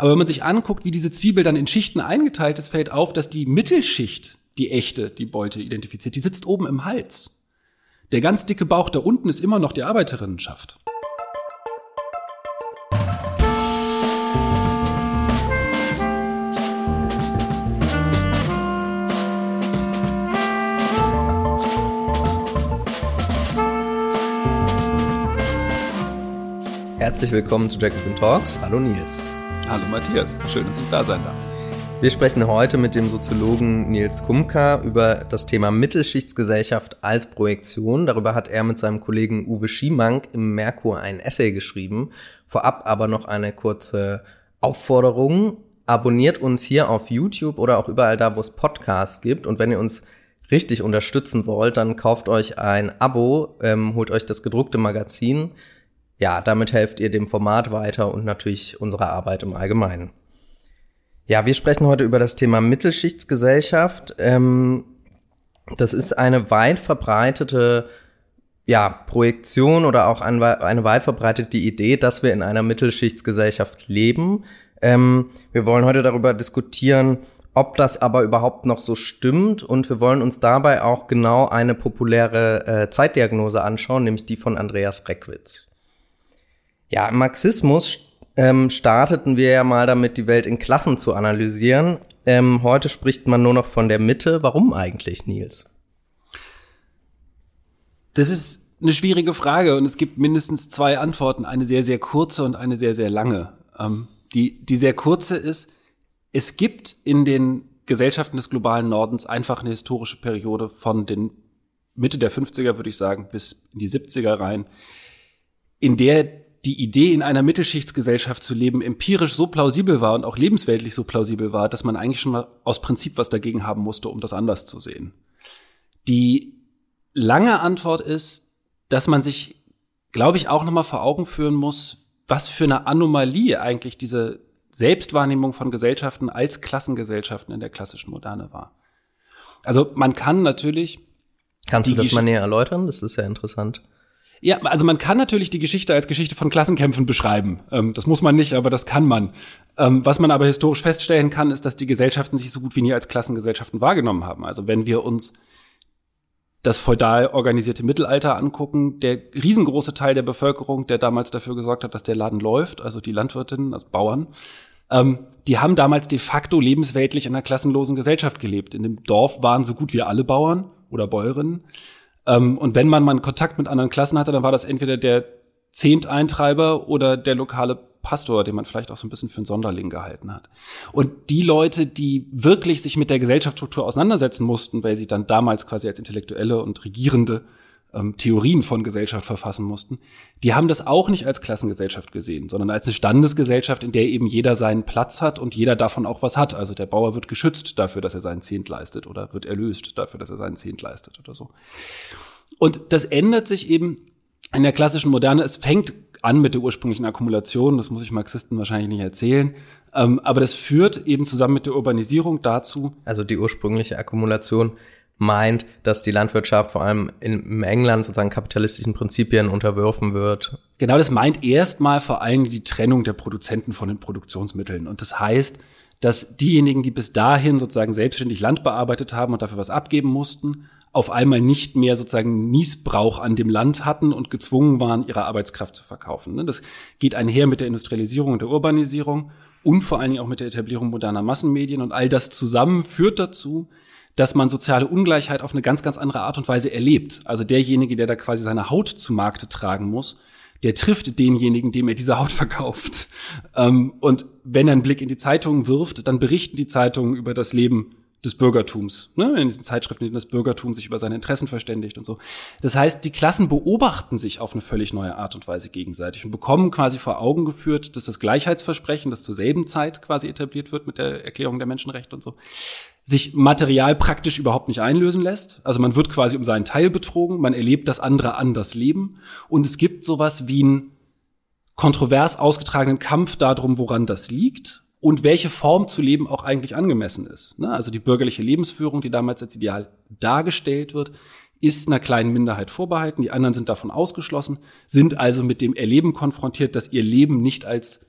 Aber wenn man sich anguckt, wie diese Zwiebel dann in Schichten eingeteilt ist, fällt auf, dass die Mittelschicht, die echte, die Beute identifiziert, die sitzt oben im Hals. Der ganz dicke Bauch da unten ist immer noch die Arbeiterinnenschaft. Herzlich willkommen zu Jacobin Talks. Hallo Nils. Hallo Matthias, schön, dass ich da sein darf. Wir sprechen heute mit dem Soziologen Nils Kumka über das Thema Mittelschichtsgesellschaft als Projektion. Darüber hat er mit seinem Kollegen Uwe Schiemank im Merkur ein Essay geschrieben. Vorab aber noch eine kurze Aufforderung. Abonniert uns hier auf YouTube oder auch überall da, wo es Podcasts gibt. Und wenn ihr uns richtig unterstützen wollt, dann kauft euch ein Abo, ähm, holt euch das gedruckte Magazin ja, damit helft ihr dem Format weiter und natürlich unserer Arbeit im Allgemeinen. Ja, wir sprechen heute über das Thema Mittelschichtsgesellschaft. Ähm, das ist eine weit verbreitete ja, Projektion oder auch eine, eine weit verbreitete Idee, dass wir in einer Mittelschichtsgesellschaft leben. Ähm, wir wollen heute darüber diskutieren, ob das aber überhaupt noch so stimmt und wir wollen uns dabei auch genau eine populäre äh, Zeitdiagnose anschauen, nämlich die von Andreas Reckwitz. Ja, im Marxismus ähm, starteten wir ja mal damit, die Welt in Klassen zu analysieren. Ähm, heute spricht man nur noch von der Mitte. Warum eigentlich, Nils? Das ist eine schwierige Frage und es gibt mindestens zwei Antworten, eine sehr, sehr kurze und eine sehr, sehr lange. Ähm, die, die sehr kurze ist, es gibt in den Gesellschaften des globalen Nordens einfach eine historische Periode von den Mitte der 50er, würde ich sagen, bis in die 70er rein, in der die Idee, in einer Mittelschichtsgesellschaft zu leben, empirisch so plausibel war und auch lebensweltlich so plausibel war, dass man eigentlich schon mal aus Prinzip was dagegen haben musste, um das anders zu sehen. Die lange Antwort ist, dass man sich, glaube ich, auch nochmal vor Augen führen muss, was für eine Anomalie eigentlich diese Selbstwahrnehmung von Gesellschaften als Klassengesellschaften in der klassischen Moderne war. Also man kann natürlich. Kannst du das mal näher erläutern? Das ist ja interessant. Ja, also man kann natürlich die Geschichte als Geschichte von Klassenkämpfen beschreiben. Ähm, das muss man nicht, aber das kann man. Ähm, was man aber historisch feststellen kann, ist, dass die Gesellschaften sich so gut wie nie als Klassengesellschaften wahrgenommen haben. Also wenn wir uns das feudal organisierte Mittelalter angucken, der riesengroße Teil der Bevölkerung, der damals dafür gesorgt hat, dass der Laden läuft, also die Landwirtinnen, also Bauern, ähm, die haben damals de facto lebensweltlich in einer klassenlosen Gesellschaft gelebt. In dem Dorf waren so gut wie alle Bauern oder Bäuerinnen. Ähm, und wenn man mal Kontakt mit anderen Klassen hatte, dann war das entweder der Zehnteintreiber oder der lokale Pastor, den man vielleicht auch so ein bisschen für einen Sonderling gehalten hat. Und die Leute, die wirklich sich mit der Gesellschaftsstruktur auseinandersetzen mussten, weil sie dann damals quasi als Intellektuelle und Regierende ähm, Theorien von Gesellschaft verfassen mussten, die haben das auch nicht als Klassengesellschaft gesehen, sondern als eine Standesgesellschaft, in der eben jeder seinen Platz hat und jeder davon auch was hat. Also der Bauer wird geschützt dafür, dass er seinen Zehnt leistet oder wird erlöst dafür, dass er seinen Zehnt leistet oder so. Und das ändert sich eben in der klassischen Moderne. Es fängt an mit der ursprünglichen Akkumulation, das muss ich Marxisten wahrscheinlich nicht erzählen. Ähm, aber das führt eben zusammen mit der Urbanisierung dazu. Also die ursprüngliche Akkumulation meint, dass die Landwirtschaft vor allem in England sozusagen kapitalistischen Prinzipien unterworfen wird. Genau, das meint erstmal vor allem die Trennung der Produzenten von den Produktionsmitteln. Und das heißt, dass diejenigen, die bis dahin sozusagen selbstständig Land bearbeitet haben und dafür was abgeben mussten, auf einmal nicht mehr sozusagen Niesbrauch an dem Land hatten und gezwungen waren, ihre Arbeitskraft zu verkaufen. Ne? Das geht einher mit der Industrialisierung und der Urbanisierung und vor allen Dingen auch mit der Etablierung moderner Massenmedien. Und all das zusammen führt dazu, dass man soziale Ungleichheit auf eine ganz, ganz andere Art und Weise erlebt. Also derjenige, der da quasi seine Haut zu Markte tragen muss, der trifft denjenigen, dem er diese Haut verkauft. Ähm, und wenn er einen Blick in die Zeitungen wirft, dann berichten die Zeitungen über das Leben des Bürgertums, ne? in diesen Zeitschriften, in denen das Bürgertum sich über seine Interessen verständigt und so. Das heißt, die Klassen beobachten sich auf eine völlig neue Art und Weise gegenseitig und bekommen quasi vor Augen geführt, dass das Gleichheitsversprechen, das zur selben Zeit quasi etabliert wird mit der Erklärung der Menschenrechte und so, sich material praktisch überhaupt nicht einlösen lässt. Also man wird quasi um seinen Teil betrogen, man erlebt das andere anders leben und es gibt sowas wie einen kontrovers ausgetragenen Kampf darum, woran das liegt und welche Form zu leben auch eigentlich angemessen ist. Ne? Also die bürgerliche Lebensführung, die damals als Ideal dargestellt wird, ist einer kleinen Minderheit vorbehalten, die anderen sind davon ausgeschlossen, sind also mit dem Erleben konfrontiert, dass ihr Leben nicht als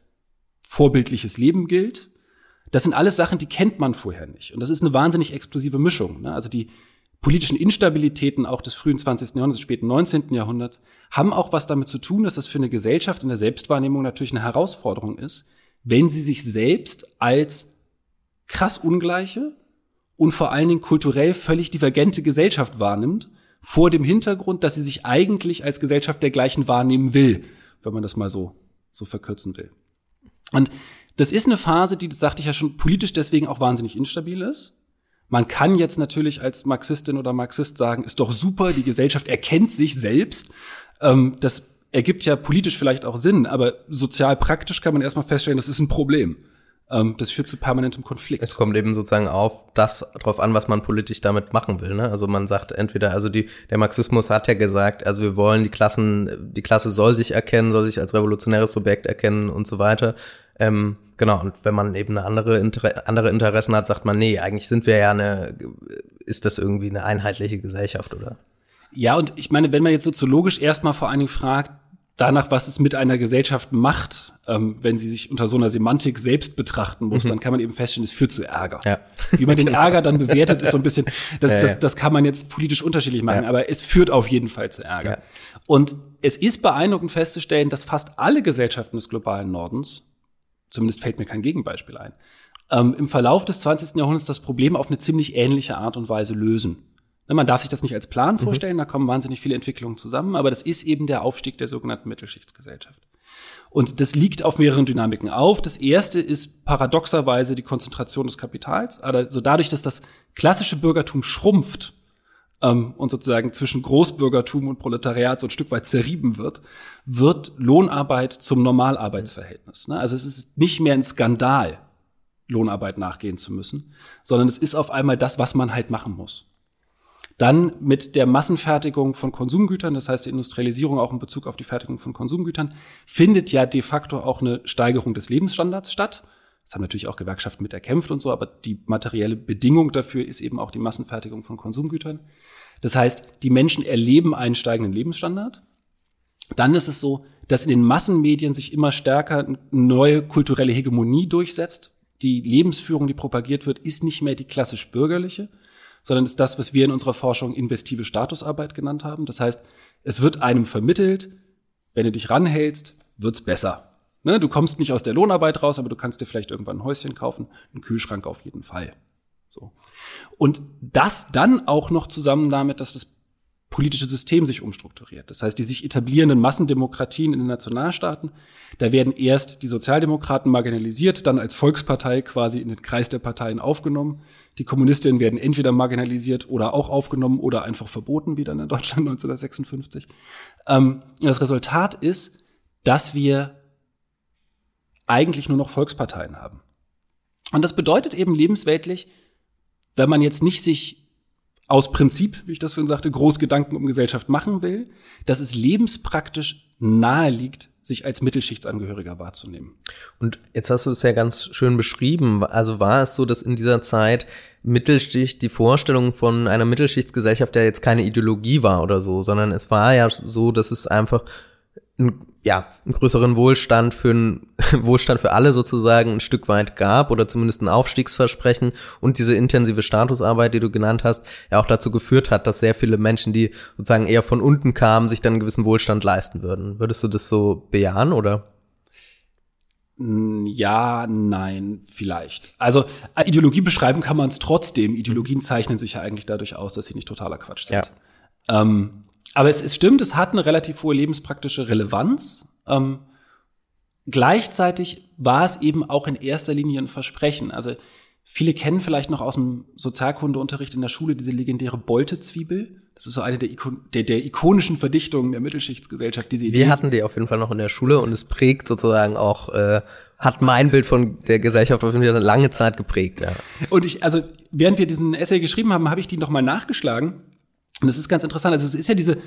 vorbildliches Leben gilt. Das sind alles Sachen, die kennt man vorher nicht. Und das ist eine wahnsinnig explosive Mischung. Ne? Also die politischen Instabilitäten auch des frühen 20. Jahrhunderts, des späten 19. Jahrhunderts haben auch was damit zu tun, dass das für eine Gesellschaft in der Selbstwahrnehmung natürlich eine Herausforderung ist, wenn sie sich selbst als krass ungleiche und vor allen Dingen kulturell völlig divergente Gesellschaft wahrnimmt, vor dem Hintergrund, dass sie sich eigentlich als Gesellschaft der gleichen wahrnehmen will, wenn man das mal so, so verkürzen will. Und das ist eine Phase, die, das sagte ich ja schon, politisch deswegen auch wahnsinnig instabil ist. Man kann jetzt natürlich als Marxistin oder Marxist sagen, ist doch super, die Gesellschaft erkennt sich selbst. Ähm, das ergibt ja politisch vielleicht auch Sinn, aber sozial praktisch kann man erstmal feststellen, das ist ein Problem. Ähm, das führt zu permanentem Konflikt. Es kommt eben sozusagen auf das drauf an, was man politisch damit machen will. Ne? Also man sagt entweder, also die, der Marxismus hat ja gesagt, also wir wollen die Klassen, die Klasse soll sich erkennen, soll sich als revolutionäres Subjekt erkennen und so weiter. Ähm, Genau, und wenn man eben eine andere, Inter andere Interessen hat, sagt man, nee, eigentlich sind wir ja eine, ist das irgendwie eine einheitliche Gesellschaft, oder? Ja, und ich meine, wenn man jetzt soziologisch erstmal vor allen Dingen fragt, danach, was es mit einer Gesellschaft macht, ähm, wenn sie sich unter so einer Semantik selbst betrachten muss, mhm. dann kann man eben feststellen, es führt zu Ärger. Ja. Wie man den Ärger dann bewertet, ist so ein bisschen, das, ja, das, das kann man jetzt politisch unterschiedlich machen, ja. aber es führt auf jeden Fall zu Ärger. Und es ist beeindruckend festzustellen, dass fast alle Gesellschaften des globalen Nordens zumindest fällt mir kein Gegenbeispiel ein, ähm, im Verlauf des 20. Jahrhunderts das Problem auf eine ziemlich ähnliche Art und Weise lösen. Ne, man darf sich das nicht als Plan mhm. vorstellen, da kommen wahnsinnig viele Entwicklungen zusammen, aber das ist eben der Aufstieg der sogenannten Mittelschichtsgesellschaft. Und das liegt auf mehreren Dynamiken auf. Das erste ist paradoxerweise die Konzentration des Kapitals. Also dadurch, dass das klassische Bürgertum schrumpft, ähm, und sozusagen zwischen Großbürgertum und Proletariat so ein Stück weit zerrieben wird, wird Lohnarbeit zum Normalarbeitsverhältnis. Ne? Also es ist nicht mehr ein Skandal, Lohnarbeit nachgehen zu müssen, sondern es ist auf einmal das, was man halt machen muss. Dann mit der Massenfertigung von Konsumgütern, das heißt die Industrialisierung auch in Bezug auf die Fertigung von Konsumgütern, findet ja de facto auch eine Steigerung des Lebensstandards statt. Das haben natürlich auch Gewerkschaften mit erkämpft und so, aber die materielle Bedingung dafür ist eben auch die Massenfertigung von Konsumgütern. Das heißt, die Menschen erleben einen steigenden Lebensstandard. Dann ist es so, dass in den Massenmedien sich immer stärker eine neue kulturelle Hegemonie durchsetzt. Die Lebensführung, die propagiert wird, ist nicht mehr die klassisch bürgerliche, sondern ist das, was wir in unserer Forschung investive Statusarbeit genannt haben. Das heißt, es wird einem vermittelt, wenn du dich ranhältst, wird's besser. Ne, du kommst nicht aus der Lohnarbeit raus, aber du kannst dir vielleicht irgendwann ein Häuschen kaufen, einen Kühlschrank auf jeden Fall. So. Und das dann auch noch zusammen damit, dass das politische System sich umstrukturiert. Das heißt, die sich etablierenden Massendemokratien in den Nationalstaaten, da werden erst die Sozialdemokraten marginalisiert, dann als Volkspartei quasi in den Kreis der Parteien aufgenommen. Die Kommunistinnen werden entweder marginalisiert oder auch aufgenommen oder einfach verboten, wie dann in Deutschland 1956. Ähm, das Resultat ist, dass wir eigentlich nur noch Volksparteien haben. Und das bedeutet eben lebensweltlich, wenn man jetzt nicht sich aus Prinzip, wie ich das vorhin sagte, groß Gedanken um Gesellschaft machen will, dass es lebenspraktisch nahe liegt, sich als Mittelschichtsangehöriger wahrzunehmen. Und jetzt hast du es ja ganz schön beschrieben. Also war es so, dass in dieser Zeit Mittelschicht, die Vorstellung von einer Mittelschichtsgesellschaft ja jetzt keine Ideologie war oder so, sondern es war ja so, dass es einfach ein ja, einen größeren Wohlstand für einen Wohlstand für alle sozusagen ein Stück weit gab oder zumindest ein Aufstiegsversprechen und diese intensive Statusarbeit, die du genannt hast, ja auch dazu geführt hat, dass sehr viele Menschen, die sozusagen eher von unten kamen, sich dann einen gewissen Wohlstand leisten würden. Würdest du das so bejahen oder? Ja, nein, vielleicht. Also äh, Ideologie beschreiben kann man es trotzdem. Ideologien zeichnen sich ja eigentlich dadurch aus, dass sie nicht totaler Quatsch sind. Ja. Ähm, aber es, es stimmt, es hat eine relativ hohe lebenspraktische Relevanz. Ähm, gleichzeitig war es eben auch in erster Linie ein Versprechen. Also viele kennen vielleicht noch aus dem Sozialkundeunterricht in der Schule diese legendäre Boltezwiebel. Das ist so eine der, Ikon der, der ikonischen Verdichtungen der Mittelschichtsgesellschaft. Diese Idee. Wir hatten die auf jeden Fall noch in der Schule und es prägt sozusagen auch, äh, hat mein Bild von der Gesellschaft auf jeden Fall eine lange Zeit geprägt. Ja. Und ich, also während wir diesen Essay geschrieben haben, habe ich die nochmal nachgeschlagen und das ist ganz interessant. Also es ist ja diese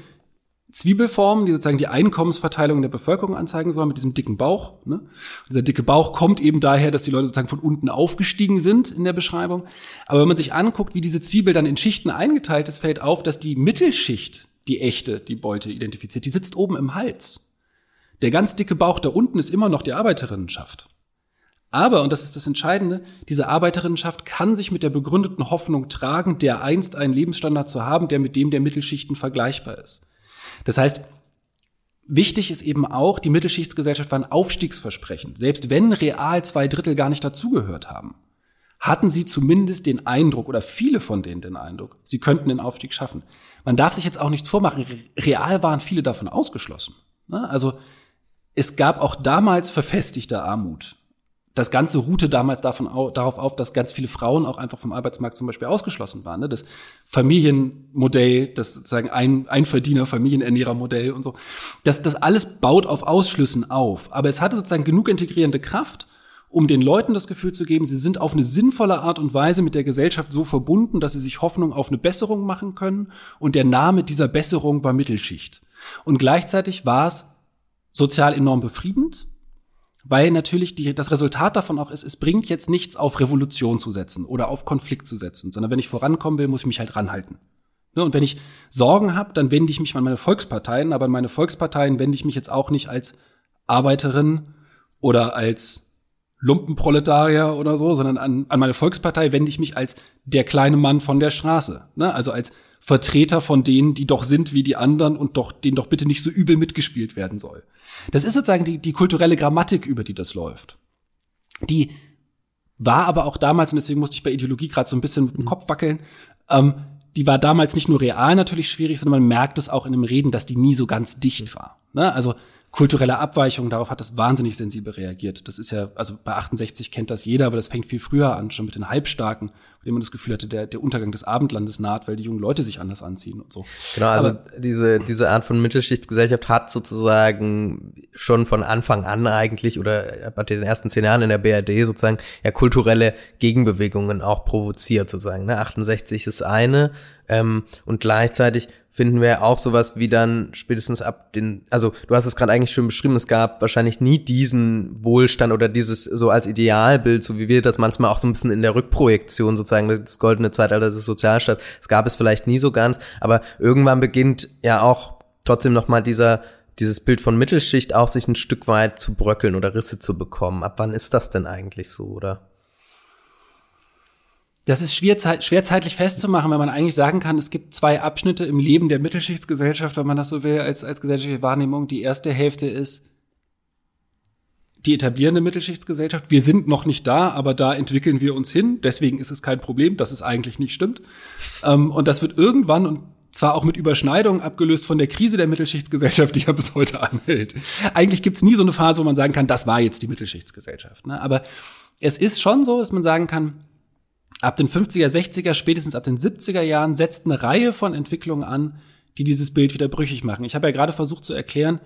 Zwiebelform, die sozusagen die Einkommensverteilung der Bevölkerung anzeigen soll, mit diesem dicken Bauch. Ne? Dieser dicke Bauch kommt eben daher, dass die Leute sozusagen von unten aufgestiegen sind in der Beschreibung. Aber wenn man sich anguckt, wie diese Zwiebel dann in Schichten eingeteilt ist, fällt auf, dass die Mittelschicht, die echte, die Beute identifiziert, die sitzt oben im Hals. Der ganz dicke Bauch da unten ist immer noch die Arbeiterinnenschaft. Aber, und das ist das Entscheidende, diese Arbeiterinnenschaft kann sich mit der begründeten Hoffnung tragen, der einst einen Lebensstandard zu haben, der mit dem der Mittelschichten vergleichbar ist. Das heißt, wichtig ist eben auch, die Mittelschichtsgesellschaft war ein Aufstiegsversprechen. Selbst wenn real zwei Drittel gar nicht dazugehört haben, hatten sie zumindest den Eindruck oder viele von denen den Eindruck, sie könnten den Aufstieg schaffen. Man darf sich jetzt auch nichts vormachen. Real waren viele davon ausgeschlossen. Ne? Also es gab auch damals verfestigte Armut das Ganze ruhte damals davon au darauf auf, dass ganz viele Frauen auch einfach vom Arbeitsmarkt zum Beispiel ausgeschlossen waren. Ne? Das Familienmodell, das sozusagen ein Einverdiener, Familienernährermodell und so. Das, das alles baut auf Ausschlüssen auf. Aber es hatte sozusagen genug integrierende Kraft, um den Leuten das Gefühl zu geben, sie sind auf eine sinnvolle Art und Weise mit der Gesellschaft so verbunden, dass sie sich Hoffnung auf eine Besserung machen können. Und der Name dieser Besserung war Mittelschicht. Und gleichzeitig war es sozial enorm befriedend weil natürlich die, das Resultat davon auch ist, es bringt jetzt nichts auf Revolution zu setzen oder auf Konflikt zu setzen, sondern wenn ich vorankommen will, muss ich mich halt ranhalten. Ne? Und wenn ich Sorgen habe, dann wende ich mich an meine Volksparteien, aber an meine Volksparteien wende ich mich jetzt auch nicht als Arbeiterin oder als Lumpenproletarier oder so, sondern an, an meine Volkspartei wende ich mich als der kleine Mann von der Straße. Ne? Also als Vertreter von denen, die doch sind wie die anderen und doch, denen doch bitte nicht so übel mitgespielt werden soll. Das ist sozusagen die, die kulturelle Grammatik, über die das läuft. Die war aber auch damals, und deswegen musste ich bei Ideologie gerade so ein bisschen mit dem Kopf wackeln, ähm, die war damals nicht nur real natürlich schwierig, sondern man merkt es auch in dem Reden, dass die nie so ganz dicht war. Ne? Also kulturelle Abweichungen, darauf hat das wahnsinnig sensibel reagiert. Das ist ja, also bei 68 kennt das jeder, aber das fängt viel früher an, schon mit den Halbstarken, bei denen man das Gefühl hatte, der, der Untergang des Abendlandes naht, weil die jungen Leute sich anders anziehen und so. Genau, also aber, diese, diese Art von Mittelschichtsgesellschaft hat sozusagen schon von Anfang an eigentlich oder bei den ersten zehn Jahren in der BRD sozusagen ja kulturelle Gegenbewegungen auch provoziert sozusagen. Ne? 68 ist eine ähm, und gleichzeitig finden wir auch sowas wie dann spätestens ab den, also du hast es gerade eigentlich schon beschrieben, es gab wahrscheinlich nie diesen Wohlstand oder dieses so als Idealbild, so wie wir das manchmal auch so ein bisschen in der Rückprojektion sozusagen, das goldene Zeitalter des Sozialstaats, es gab es vielleicht nie so ganz, aber irgendwann beginnt ja auch trotzdem nochmal dieser dieses Bild von Mittelschicht auch sich ein Stück weit zu bröckeln oder Risse zu bekommen. Ab wann ist das denn eigentlich so, oder? Das ist schwer, schwer zeitlich festzumachen, weil man eigentlich sagen kann, es gibt zwei Abschnitte im Leben der Mittelschichtsgesellschaft, wenn man das so will, als, als gesellschaftliche Wahrnehmung. Die erste Hälfte ist die etablierende Mittelschichtsgesellschaft. Wir sind noch nicht da, aber da entwickeln wir uns hin. Deswegen ist es kein Problem, dass es eigentlich nicht stimmt. Ähm, und das wird irgendwann und zwar auch mit Überschneidung abgelöst von der Krise der Mittelschichtsgesellschaft, die ja bis heute anhält. Eigentlich gibt's nie so eine Phase, wo man sagen kann, das war jetzt die Mittelschichtsgesellschaft. Ne? Aber es ist schon so, dass man sagen kann, ab den 50er, 60er, spätestens ab den 70er Jahren setzt eine Reihe von Entwicklungen an, die dieses Bild wieder brüchig machen. Ich habe ja gerade versucht zu erklären,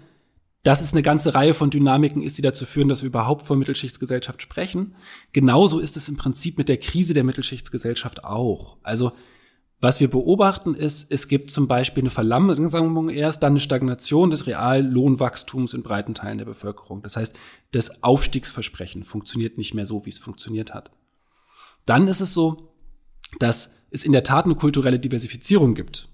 dass es eine ganze Reihe von Dynamiken ist, die dazu führen, dass wir überhaupt von Mittelschichtsgesellschaft sprechen. Genauso ist es im Prinzip mit der Krise der Mittelschichtsgesellschaft auch. Also was wir beobachten ist, es gibt zum Beispiel eine Verlangsamung erst, dann eine Stagnation des Reallohnwachstums in breiten Teilen der Bevölkerung. Das heißt, das Aufstiegsversprechen funktioniert nicht mehr so, wie es funktioniert hat. Dann ist es so, dass es in der Tat eine kulturelle Diversifizierung gibt.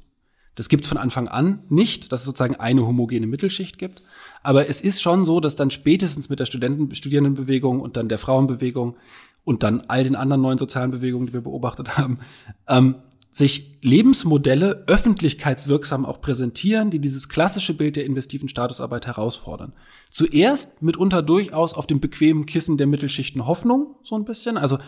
Das gibt es von Anfang an nicht, dass es sozusagen eine homogene Mittelschicht gibt. Aber es ist schon so, dass dann spätestens mit der Studenten Studierendenbewegung und dann der Frauenbewegung und dann all den anderen neuen sozialen Bewegungen, die wir beobachtet haben, ähm, sich Lebensmodelle öffentlichkeitswirksam auch präsentieren, die dieses klassische Bild der investiven Statusarbeit herausfordern. Zuerst mitunter durchaus auf dem bequemen Kissen der Mittelschichten Hoffnung, so ein bisschen. Also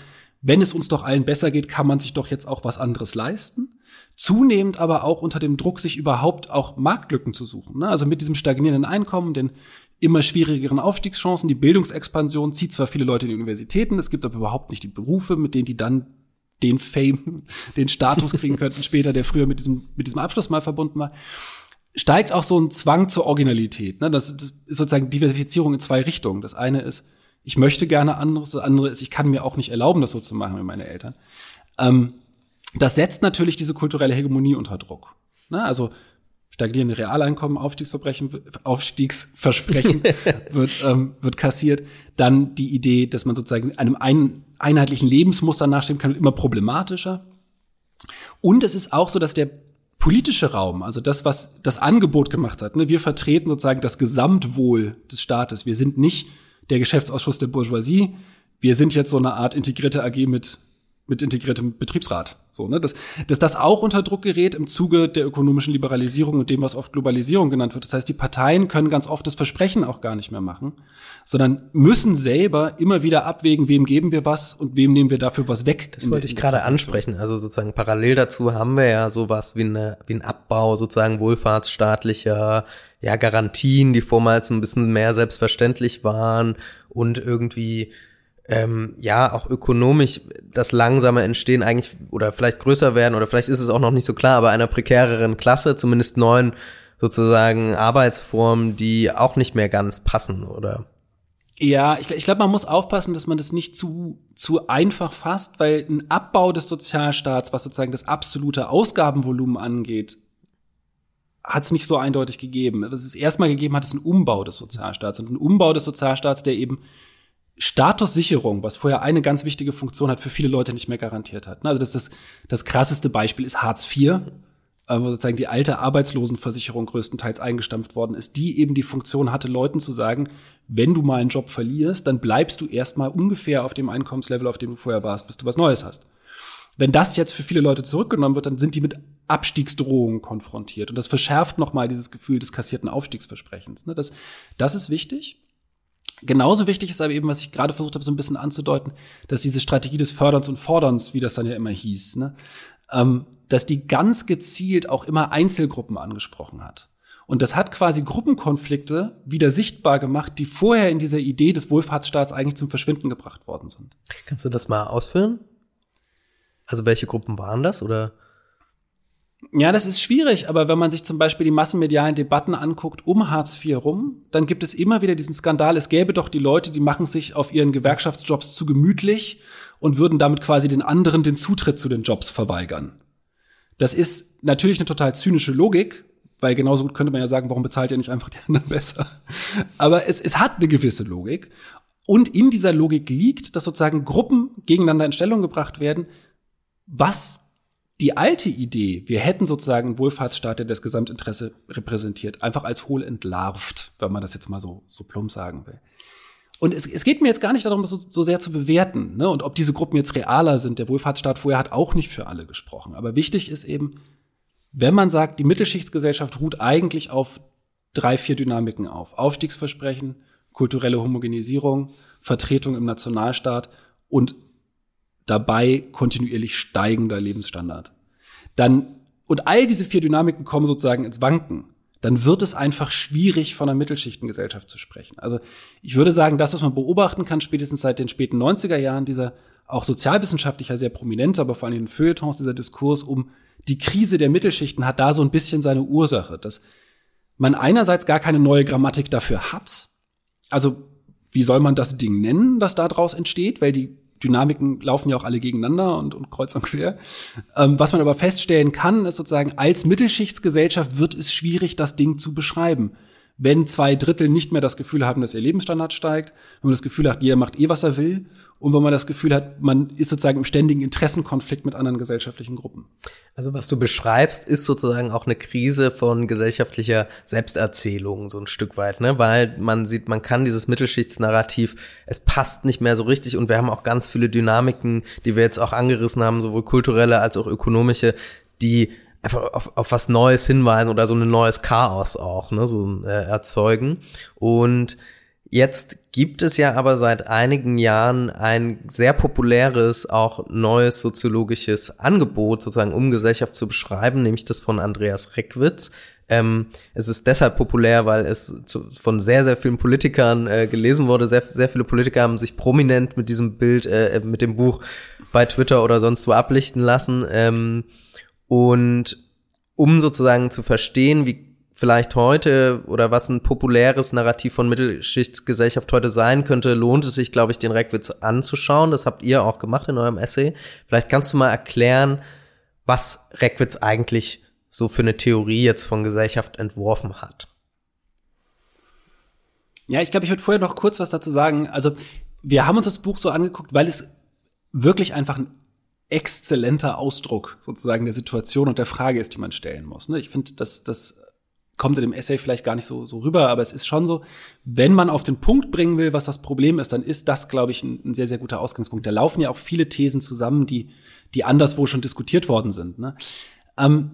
wenn es uns doch allen besser geht, kann man sich doch jetzt auch was anderes leisten. Zunehmend aber auch unter dem Druck, sich überhaupt auch Marktlücken zu suchen. Ne? Also mit diesem stagnierenden Einkommen, den immer schwierigeren Aufstiegschancen, die Bildungsexpansion zieht zwar viele Leute in die Universitäten, es gibt aber überhaupt nicht die Berufe, mit denen die dann den Fame, den Status kriegen könnten später, der früher mit diesem, mit diesem Abschluss mal verbunden war steigt auch so ein Zwang zur Originalität. Ne? Das, das ist sozusagen Diversifizierung in zwei Richtungen. Das eine ist, ich möchte gerne anderes. Das andere ist, ich kann mir auch nicht erlauben, das so zu machen wie meine Eltern. Ähm, das setzt natürlich diese kulturelle Hegemonie unter Druck. Ne? Also stagnierende Realeinkommen, Aufstiegsverbrechen, Aufstiegsversprechen wird, ähm, wird kassiert. Dann die Idee, dass man sozusagen einem ein, einheitlichen Lebensmuster nachstellen kann, wird immer problematischer. Und es ist auch so, dass der politische Raum, also das, was das Angebot gemacht hat, ne, wir vertreten sozusagen das Gesamtwohl des Staates. Wir sind nicht der Geschäftsausschuss der Bourgeoisie. Wir sind jetzt so eine Art integrierte AG mit mit integriertem Betriebsrat. So, ne? dass, dass das auch unter Druck gerät im Zuge der ökonomischen Liberalisierung und dem, was oft Globalisierung genannt wird. Das heißt, die Parteien können ganz oft das Versprechen auch gar nicht mehr machen, sondern müssen selber immer wieder abwägen, wem geben wir was und wem nehmen wir dafür was weg. Das wollte ich gerade ansprechen. Also sozusagen parallel dazu haben wir ja sowas wie, eine, wie ein Abbau sozusagen wohlfahrtsstaatlicher ja, Garantien, die vormals ein bisschen mehr selbstverständlich waren und irgendwie ähm, ja auch ökonomisch das langsame Entstehen eigentlich oder vielleicht größer werden oder vielleicht ist es auch noch nicht so klar, aber einer prekäreren Klasse, zumindest neuen sozusagen Arbeitsformen, die auch nicht mehr ganz passen, oder? Ja, ich, ich glaube, man muss aufpassen, dass man das nicht zu, zu einfach fasst, weil ein Abbau des Sozialstaats, was sozusagen das absolute Ausgabenvolumen angeht, hat es nicht so eindeutig gegeben. Was es erstmal gegeben hat, ist ein Umbau des Sozialstaats. Und ein Umbau des Sozialstaats, der eben Statussicherung, was vorher eine ganz wichtige Funktion hat, für viele Leute nicht mehr garantiert hat. Also das, das, das krasseste Beispiel ist Hartz IV, äh, wo sozusagen die alte Arbeitslosenversicherung größtenteils eingestampft worden ist, die eben die Funktion hatte, Leuten zu sagen, wenn du mal einen Job verlierst, dann bleibst du erstmal ungefähr auf dem Einkommenslevel, auf dem du vorher warst, bis du was Neues hast. Wenn das jetzt für viele Leute zurückgenommen wird, dann sind die mit Abstiegsdrohungen konfrontiert. Und das verschärft nochmal dieses Gefühl des kassierten Aufstiegsversprechens. Ne? Das, das ist wichtig. Genauso wichtig ist aber eben, was ich gerade versucht habe, so ein bisschen anzudeuten, dass diese Strategie des Förderns und Forderns, wie das dann ja immer hieß, ne, ähm, dass die ganz gezielt auch immer Einzelgruppen angesprochen hat. Und das hat quasi Gruppenkonflikte wieder sichtbar gemacht, die vorher in dieser Idee des Wohlfahrtsstaats eigentlich zum Verschwinden gebracht worden sind. Kannst du das mal ausführen? Also welche Gruppen waren das oder? Ja, das ist schwierig, aber wenn man sich zum Beispiel die massenmedialen Debatten anguckt um Hartz IV rum, dann gibt es immer wieder diesen Skandal. Es gäbe doch die Leute, die machen sich auf ihren Gewerkschaftsjobs zu gemütlich und würden damit quasi den anderen den Zutritt zu den Jobs verweigern. Das ist natürlich eine total zynische Logik, weil genauso gut könnte man ja sagen, warum bezahlt ihr nicht einfach die anderen besser? Aber es, es hat eine gewisse Logik. Und in dieser Logik liegt, dass sozusagen Gruppen gegeneinander in Stellung gebracht werden, was die alte Idee, wir hätten sozusagen einen Wohlfahrtsstaat, der das Gesamtinteresse repräsentiert, einfach als hohl entlarvt, wenn man das jetzt mal so, so plump sagen will. Und es, es geht mir jetzt gar nicht darum, so, so sehr zu bewerten, ne? Und ob diese Gruppen jetzt realer sind. Der Wohlfahrtsstaat vorher hat auch nicht für alle gesprochen. Aber wichtig ist eben, wenn man sagt, die Mittelschichtsgesellschaft ruht eigentlich auf drei, vier Dynamiken auf. Aufstiegsversprechen, kulturelle Homogenisierung, Vertretung im Nationalstaat und dabei kontinuierlich steigender Lebensstandard. Dann, und all diese vier Dynamiken kommen sozusagen ins Wanken. Dann wird es einfach schwierig, von einer Mittelschichtengesellschaft zu sprechen. Also ich würde sagen, das, was man beobachten kann, spätestens seit den späten 90er Jahren, dieser auch sozialwissenschaftlicher sehr prominente, aber vor allem in den Feuilletons, dieser Diskurs um die Krise der Mittelschichten hat da so ein bisschen seine Ursache, dass man einerseits gar keine neue Grammatik dafür hat. Also wie soll man das Ding nennen, das da draus entsteht? Weil die Dynamiken laufen ja auch alle gegeneinander und, und kreuz und quer. Ähm, was man aber feststellen kann, ist sozusagen, als Mittelschichtsgesellschaft wird es schwierig, das Ding zu beschreiben wenn zwei Drittel nicht mehr das Gefühl haben, dass ihr Lebensstandard steigt, wenn man das Gefühl hat, jeder macht eh, was er will, und wenn man das Gefühl hat, man ist sozusagen im ständigen Interessenkonflikt mit anderen gesellschaftlichen Gruppen. Also was du beschreibst, ist sozusagen auch eine Krise von gesellschaftlicher Selbsterzählung, so ein Stück weit, ne? Weil man sieht, man kann dieses Mittelschichtsnarrativ, es passt nicht mehr so richtig und wir haben auch ganz viele Dynamiken, die wir jetzt auch angerissen haben, sowohl kulturelle als auch ökonomische, die einfach auf, auf was Neues hinweisen oder so ein neues Chaos auch, ne, so äh, erzeugen. Und Jetzt gibt es ja aber seit einigen Jahren ein sehr populäres, auch neues soziologisches Angebot, sozusagen um Gesellschaft zu beschreiben, nämlich das von Andreas Reckwitz. Ähm, es ist deshalb populär, weil es zu, von sehr, sehr vielen Politikern äh, gelesen wurde. Sehr, sehr viele Politiker haben sich prominent mit diesem Bild, äh, mit dem Buch bei Twitter oder sonst wo ablichten lassen. Ähm, und um sozusagen zu verstehen, wie vielleicht heute oder was ein populäres Narrativ von Mittelschichtsgesellschaft heute sein könnte, lohnt es sich, glaube ich, den Reckwitz anzuschauen. Das habt ihr auch gemacht in eurem Essay. Vielleicht kannst du mal erklären, was Reckwitz eigentlich so für eine Theorie jetzt von Gesellschaft entworfen hat. Ja, ich glaube, ich würde vorher noch kurz was dazu sagen. Also, wir haben uns das Buch so angeguckt, weil es wirklich einfach ein exzellenter Ausdruck sozusagen der Situation und der Frage ist, die man stellen muss. Ne? Ich finde, dass das kommt in dem Essay vielleicht gar nicht so, so rüber, aber es ist schon so, wenn man auf den Punkt bringen will, was das Problem ist, dann ist das, glaube ich, ein, ein sehr, sehr guter Ausgangspunkt. Da laufen ja auch viele Thesen zusammen, die, die anderswo schon diskutiert worden sind. Ne? Ähm,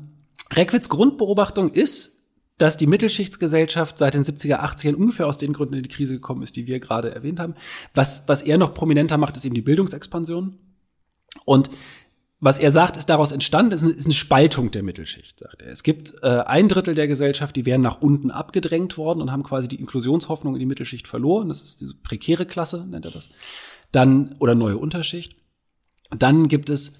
Reckwitz Grundbeobachtung ist, dass die Mittelschichtsgesellschaft seit den 70er, 80ern ungefähr aus den Gründen in die Krise gekommen ist, die wir gerade erwähnt haben. Was, was er noch prominenter macht, ist eben die Bildungsexpansion. Und was er sagt, ist daraus entstanden, ist eine, ist eine Spaltung der Mittelschicht, sagt er. Es gibt äh, ein Drittel der Gesellschaft, die wären nach unten abgedrängt worden und haben quasi die Inklusionshoffnung in die Mittelschicht verloren. Das ist diese prekäre Klasse, nennt er das. Dann, oder neue Unterschicht. Dann gibt es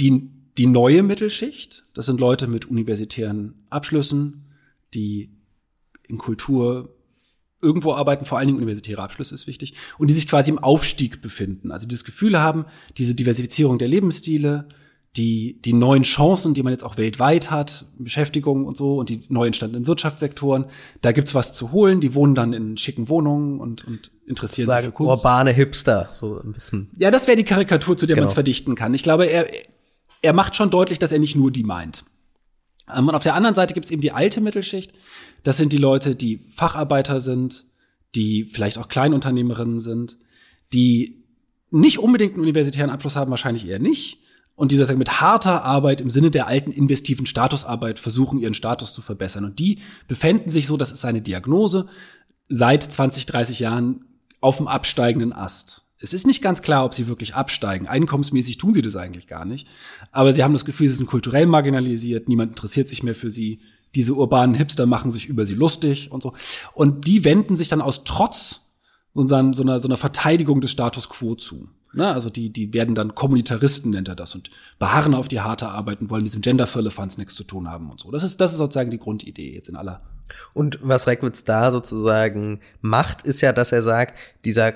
die, die neue Mittelschicht. Das sind Leute mit universitären Abschlüssen, die in Kultur, irgendwo arbeiten, vor allen Dingen universitäre Abschlüsse ist wichtig, und die sich quasi im Aufstieg befinden. Also dieses Gefühl haben, diese Diversifizierung der Lebensstile, die, die neuen Chancen, die man jetzt auch weltweit hat, Beschäftigung und so und die neu entstandenen Wirtschaftssektoren, da gibt's was zu holen. Die wohnen dann in schicken Wohnungen und, und interessieren sich für Kunst. urbane Hipster, so ein bisschen. Ja, das wäre die Karikatur, zu der genau. man es verdichten kann. Ich glaube, er, er macht schon deutlich, dass er nicht nur die meint. Ähm, und auf der anderen Seite gibt's eben die alte Mittelschicht, das sind die Leute, die Facharbeiter sind, die vielleicht auch Kleinunternehmerinnen sind, die nicht unbedingt einen universitären Abschluss haben, wahrscheinlich eher nicht, und die sozusagen mit harter Arbeit im Sinne der alten investiven Statusarbeit versuchen, ihren Status zu verbessern. Und die befänden sich so, das ist seine Diagnose, seit 20, 30 Jahren auf dem absteigenden Ast. Es ist nicht ganz klar, ob sie wirklich absteigen. Einkommensmäßig tun sie das eigentlich gar nicht. Aber sie haben das Gefühl, sie sind kulturell marginalisiert, niemand interessiert sich mehr für sie diese urbanen Hipster machen sich über sie lustig und so. Und die wenden sich dann aus Trotz so einer, so einer, Verteidigung des Status quo zu. Ne? Also die, die werden dann Kommunitaristen, nennt er das, und beharren auf die harte Arbeit und wollen mit diesem Gender Firlefanz nichts zu tun haben und so. Das ist, das ist sozusagen die Grundidee jetzt in aller. Und was Reckwitz da sozusagen macht, ist ja, dass er sagt, dieser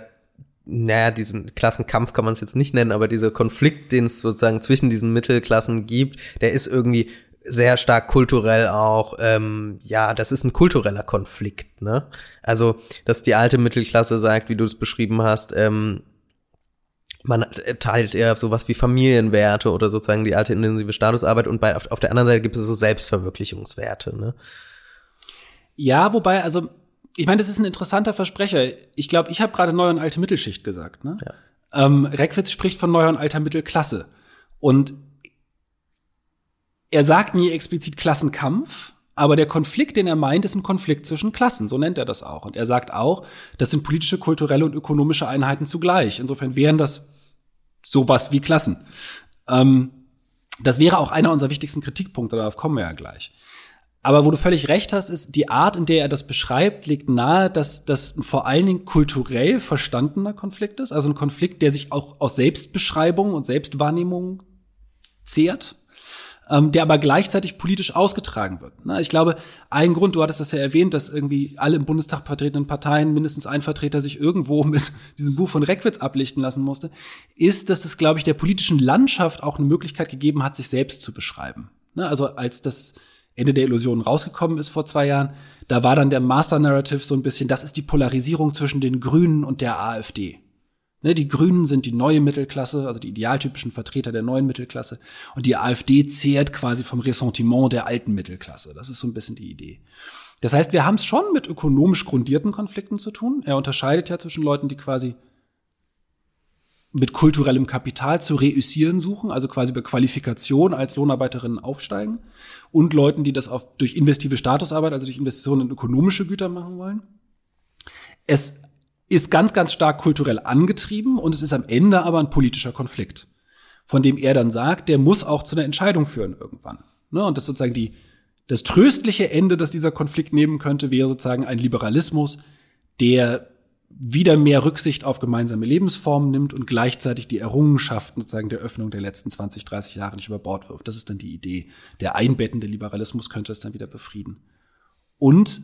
naja, diesen Klassenkampf kann man es jetzt nicht nennen, aber dieser Konflikt, den es sozusagen zwischen diesen Mittelklassen gibt, der ist irgendwie sehr stark kulturell auch, ähm, ja, das ist ein kultureller Konflikt, ne? Also, dass die alte Mittelklasse sagt, wie du es beschrieben hast, ähm, man teilt eher sowas wie Familienwerte oder sozusagen die alte intensive Statusarbeit und bei, auf, auf der anderen Seite gibt es so Selbstverwirklichungswerte, ne? Ja, wobei, also, ich meine, das ist ein interessanter Versprecher. Ich glaube, ich habe gerade neue und alte Mittelschicht gesagt, ne? Ja. Ähm, Reckwitz spricht von neuer und alter Mittelklasse. Und er sagt nie explizit Klassenkampf, aber der Konflikt, den er meint, ist ein Konflikt zwischen Klassen, so nennt er das auch. Und er sagt auch, das sind politische, kulturelle und ökonomische Einheiten zugleich. Insofern wären das sowas wie Klassen. Ähm, das wäre auch einer unserer wichtigsten Kritikpunkte, darauf kommen wir ja gleich. Aber wo du völlig recht hast, ist die Art, in der er das beschreibt, liegt nahe, dass das vor allen Dingen kulturell verstandener Konflikt ist. Also ein Konflikt, der sich auch aus Selbstbeschreibung und Selbstwahrnehmung zehrt ähm, der aber gleichzeitig politisch ausgetragen wird. Ne? Ich glaube, ein Grund, du hattest das ja erwähnt, dass irgendwie alle im Bundestag vertretenen Parteien mindestens ein Vertreter sich irgendwo mit diesem Buch von Reckwitz ablichten lassen musste, ist, dass es, glaube ich, der politischen Landschaft auch eine Möglichkeit gegeben hat, sich selbst zu beschreiben. Ne? Also als das Ende der Illusionen rausgekommen ist vor zwei Jahren, da war dann der Master Narrative so ein bisschen, das ist die Polarisierung zwischen den Grünen und der AfD. Ne, die Grünen sind die neue Mittelklasse, also die idealtypischen Vertreter der neuen Mittelklasse. Und die AfD zehrt quasi vom Ressentiment der alten Mittelklasse. Das ist so ein bisschen die Idee. Das heißt, wir haben es schon mit ökonomisch grundierten Konflikten zu tun. Er unterscheidet ja zwischen Leuten, die quasi mit kulturellem Kapital zu reüssieren suchen, also quasi über Qualifikation als Lohnarbeiterinnen aufsteigen, und Leuten, die das auf, durch investive Statusarbeit, also durch Investitionen in ökonomische Güter machen wollen. Es ist ganz, ganz stark kulturell angetrieben und es ist am Ende aber ein politischer Konflikt, von dem er dann sagt, der muss auch zu einer Entscheidung führen irgendwann. Ne? Und das sozusagen die, das tröstliche Ende, das dieser Konflikt nehmen könnte, wäre sozusagen ein Liberalismus, der wieder mehr Rücksicht auf gemeinsame Lebensformen nimmt und gleichzeitig die Errungenschaften sozusagen der Öffnung der letzten 20, 30 Jahre nicht über Bord wirft. Das ist dann die Idee. Der einbettende Liberalismus könnte das dann wieder befrieden. Und,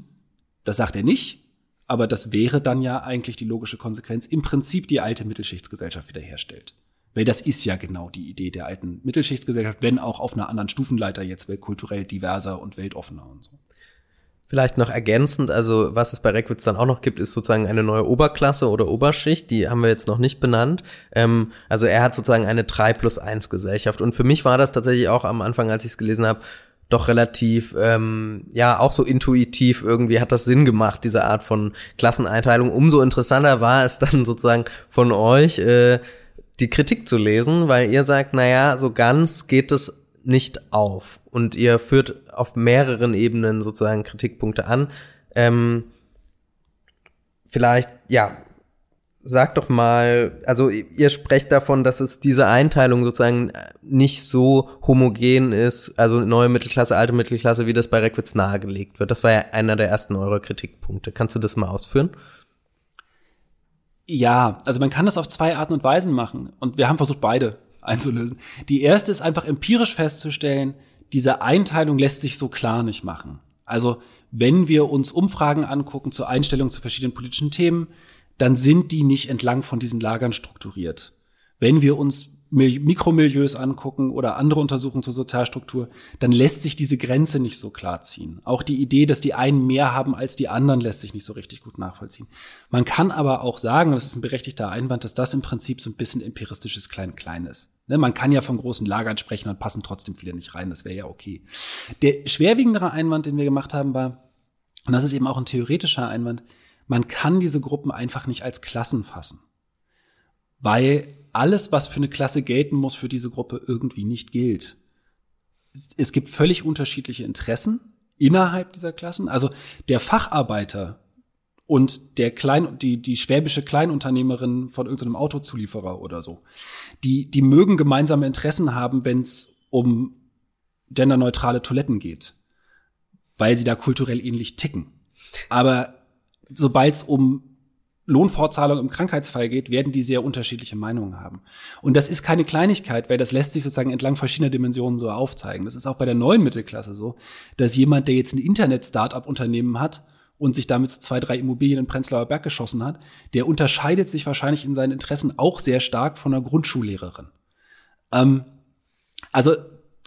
das sagt er nicht, aber das wäre dann ja eigentlich die logische Konsequenz, im Prinzip die alte Mittelschichtsgesellschaft wiederherstellt. Weil das ist ja genau die Idee der alten Mittelschichtsgesellschaft, wenn auch auf einer anderen Stufenleiter jetzt kulturell diverser und weltoffener und so. Vielleicht noch ergänzend, also was es bei Reckwitz dann auch noch gibt, ist sozusagen eine neue Oberklasse oder Oberschicht, die haben wir jetzt noch nicht benannt. Ähm, also er hat sozusagen eine 3 plus 1 Gesellschaft. Und für mich war das tatsächlich auch am Anfang, als ich es gelesen habe, doch relativ, ähm, ja, auch so intuitiv irgendwie hat das Sinn gemacht, diese Art von Klasseneinteilung. Umso interessanter war es dann sozusagen von euch, äh, die Kritik zu lesen, weil ihr sagt, naja, so ganz geht es nicht auf. Und ihr führt auf mehreren Ebenen sozusagen Kritikpunkte an. Ähm, vielleicht, ja, sag doch mal, also ihr sprecht davon, dass es diese Einteilung sozusagen nicht so homogen ist, also neue Mittelklasse, alte Mittelklasse, wie das bei Reckwitz nahegelegt wird. Das war ja einer der ersten eurer Kritikpunkte. Kannst du das mal ausführen? Ja, also man kann das auf zwei Arten und Weisen machen. Und wir haben versucht, beide einzulösen. Die erste ist einfach empirisch festzustellen, diese Einteilung lässt sich so klar nicht machen. Also wenn wir uns Umfragen angucken zur Einstellung zu verschiedenen politischen Themen, dann sind die nicht entlang von diesen Lagern strukturiert. Wenn wir uns Mikromilieus angucken oder andere Untersuchungen zur Sozialstruktur, dann lässt sich diese Grenze nicht so klar ziehen. Auch die Idee, dass die einen mehr haben als die anderen, lässt sich nicht so richtig gut nachvollziehen. Man kann aber auch sagen, und das ist ein berechtigter Einwand, dass das im Prinzip so ein bisschen empiristisches Klein-Klein ist. Ne, man kann ja von großen Lagern sprechen und passen trotzdem viele nicht rein, das wäre ja okay. Der schwerwiegendere Einwand, den wir gemacht haben, war, und das ist eben auch ein theoretischer Einwand, man kann diese Gruppen einfach nicht als Klassen fassen. Weil alles, was für eine Klasse gelten muss, für diese Gruppe irgendwie nicht gilt. Es gibt völlig unterschiedliche Interessen innerhalb dieser Klassen. Also der Facharbeiter und der Klein, die, die schwäbische Kleinunternehmerin von irgendeinem Autozulieferer oder so, die, die mögen gemeinsame Interessen haben, wenn es um genderneutrale Toiletten geht, weil sie da kulturell ähnlich ticken. Aber sobald es um Lohnfortzahlung im Krankheitsfall geht, werden die sehr unterschiedliche Meinungen haben. Und das ist keine Kleinigkeit, weil das lässt sich sozusagen entlang verschiedener Dimensionen so aufzeigen. Das ist auch bei der neuen Mittelklasse so, dass jemand, der jetzt ein Internet-Startup-Unternehmen hat und sich damit zu zwei, drei Immobilien in Prenzlauer Berg geschossen hat, der unterscheidet sich wahrscheinlich in seinen Interessen auch sehr stark von einer Grundschullehrerin. Ähm, also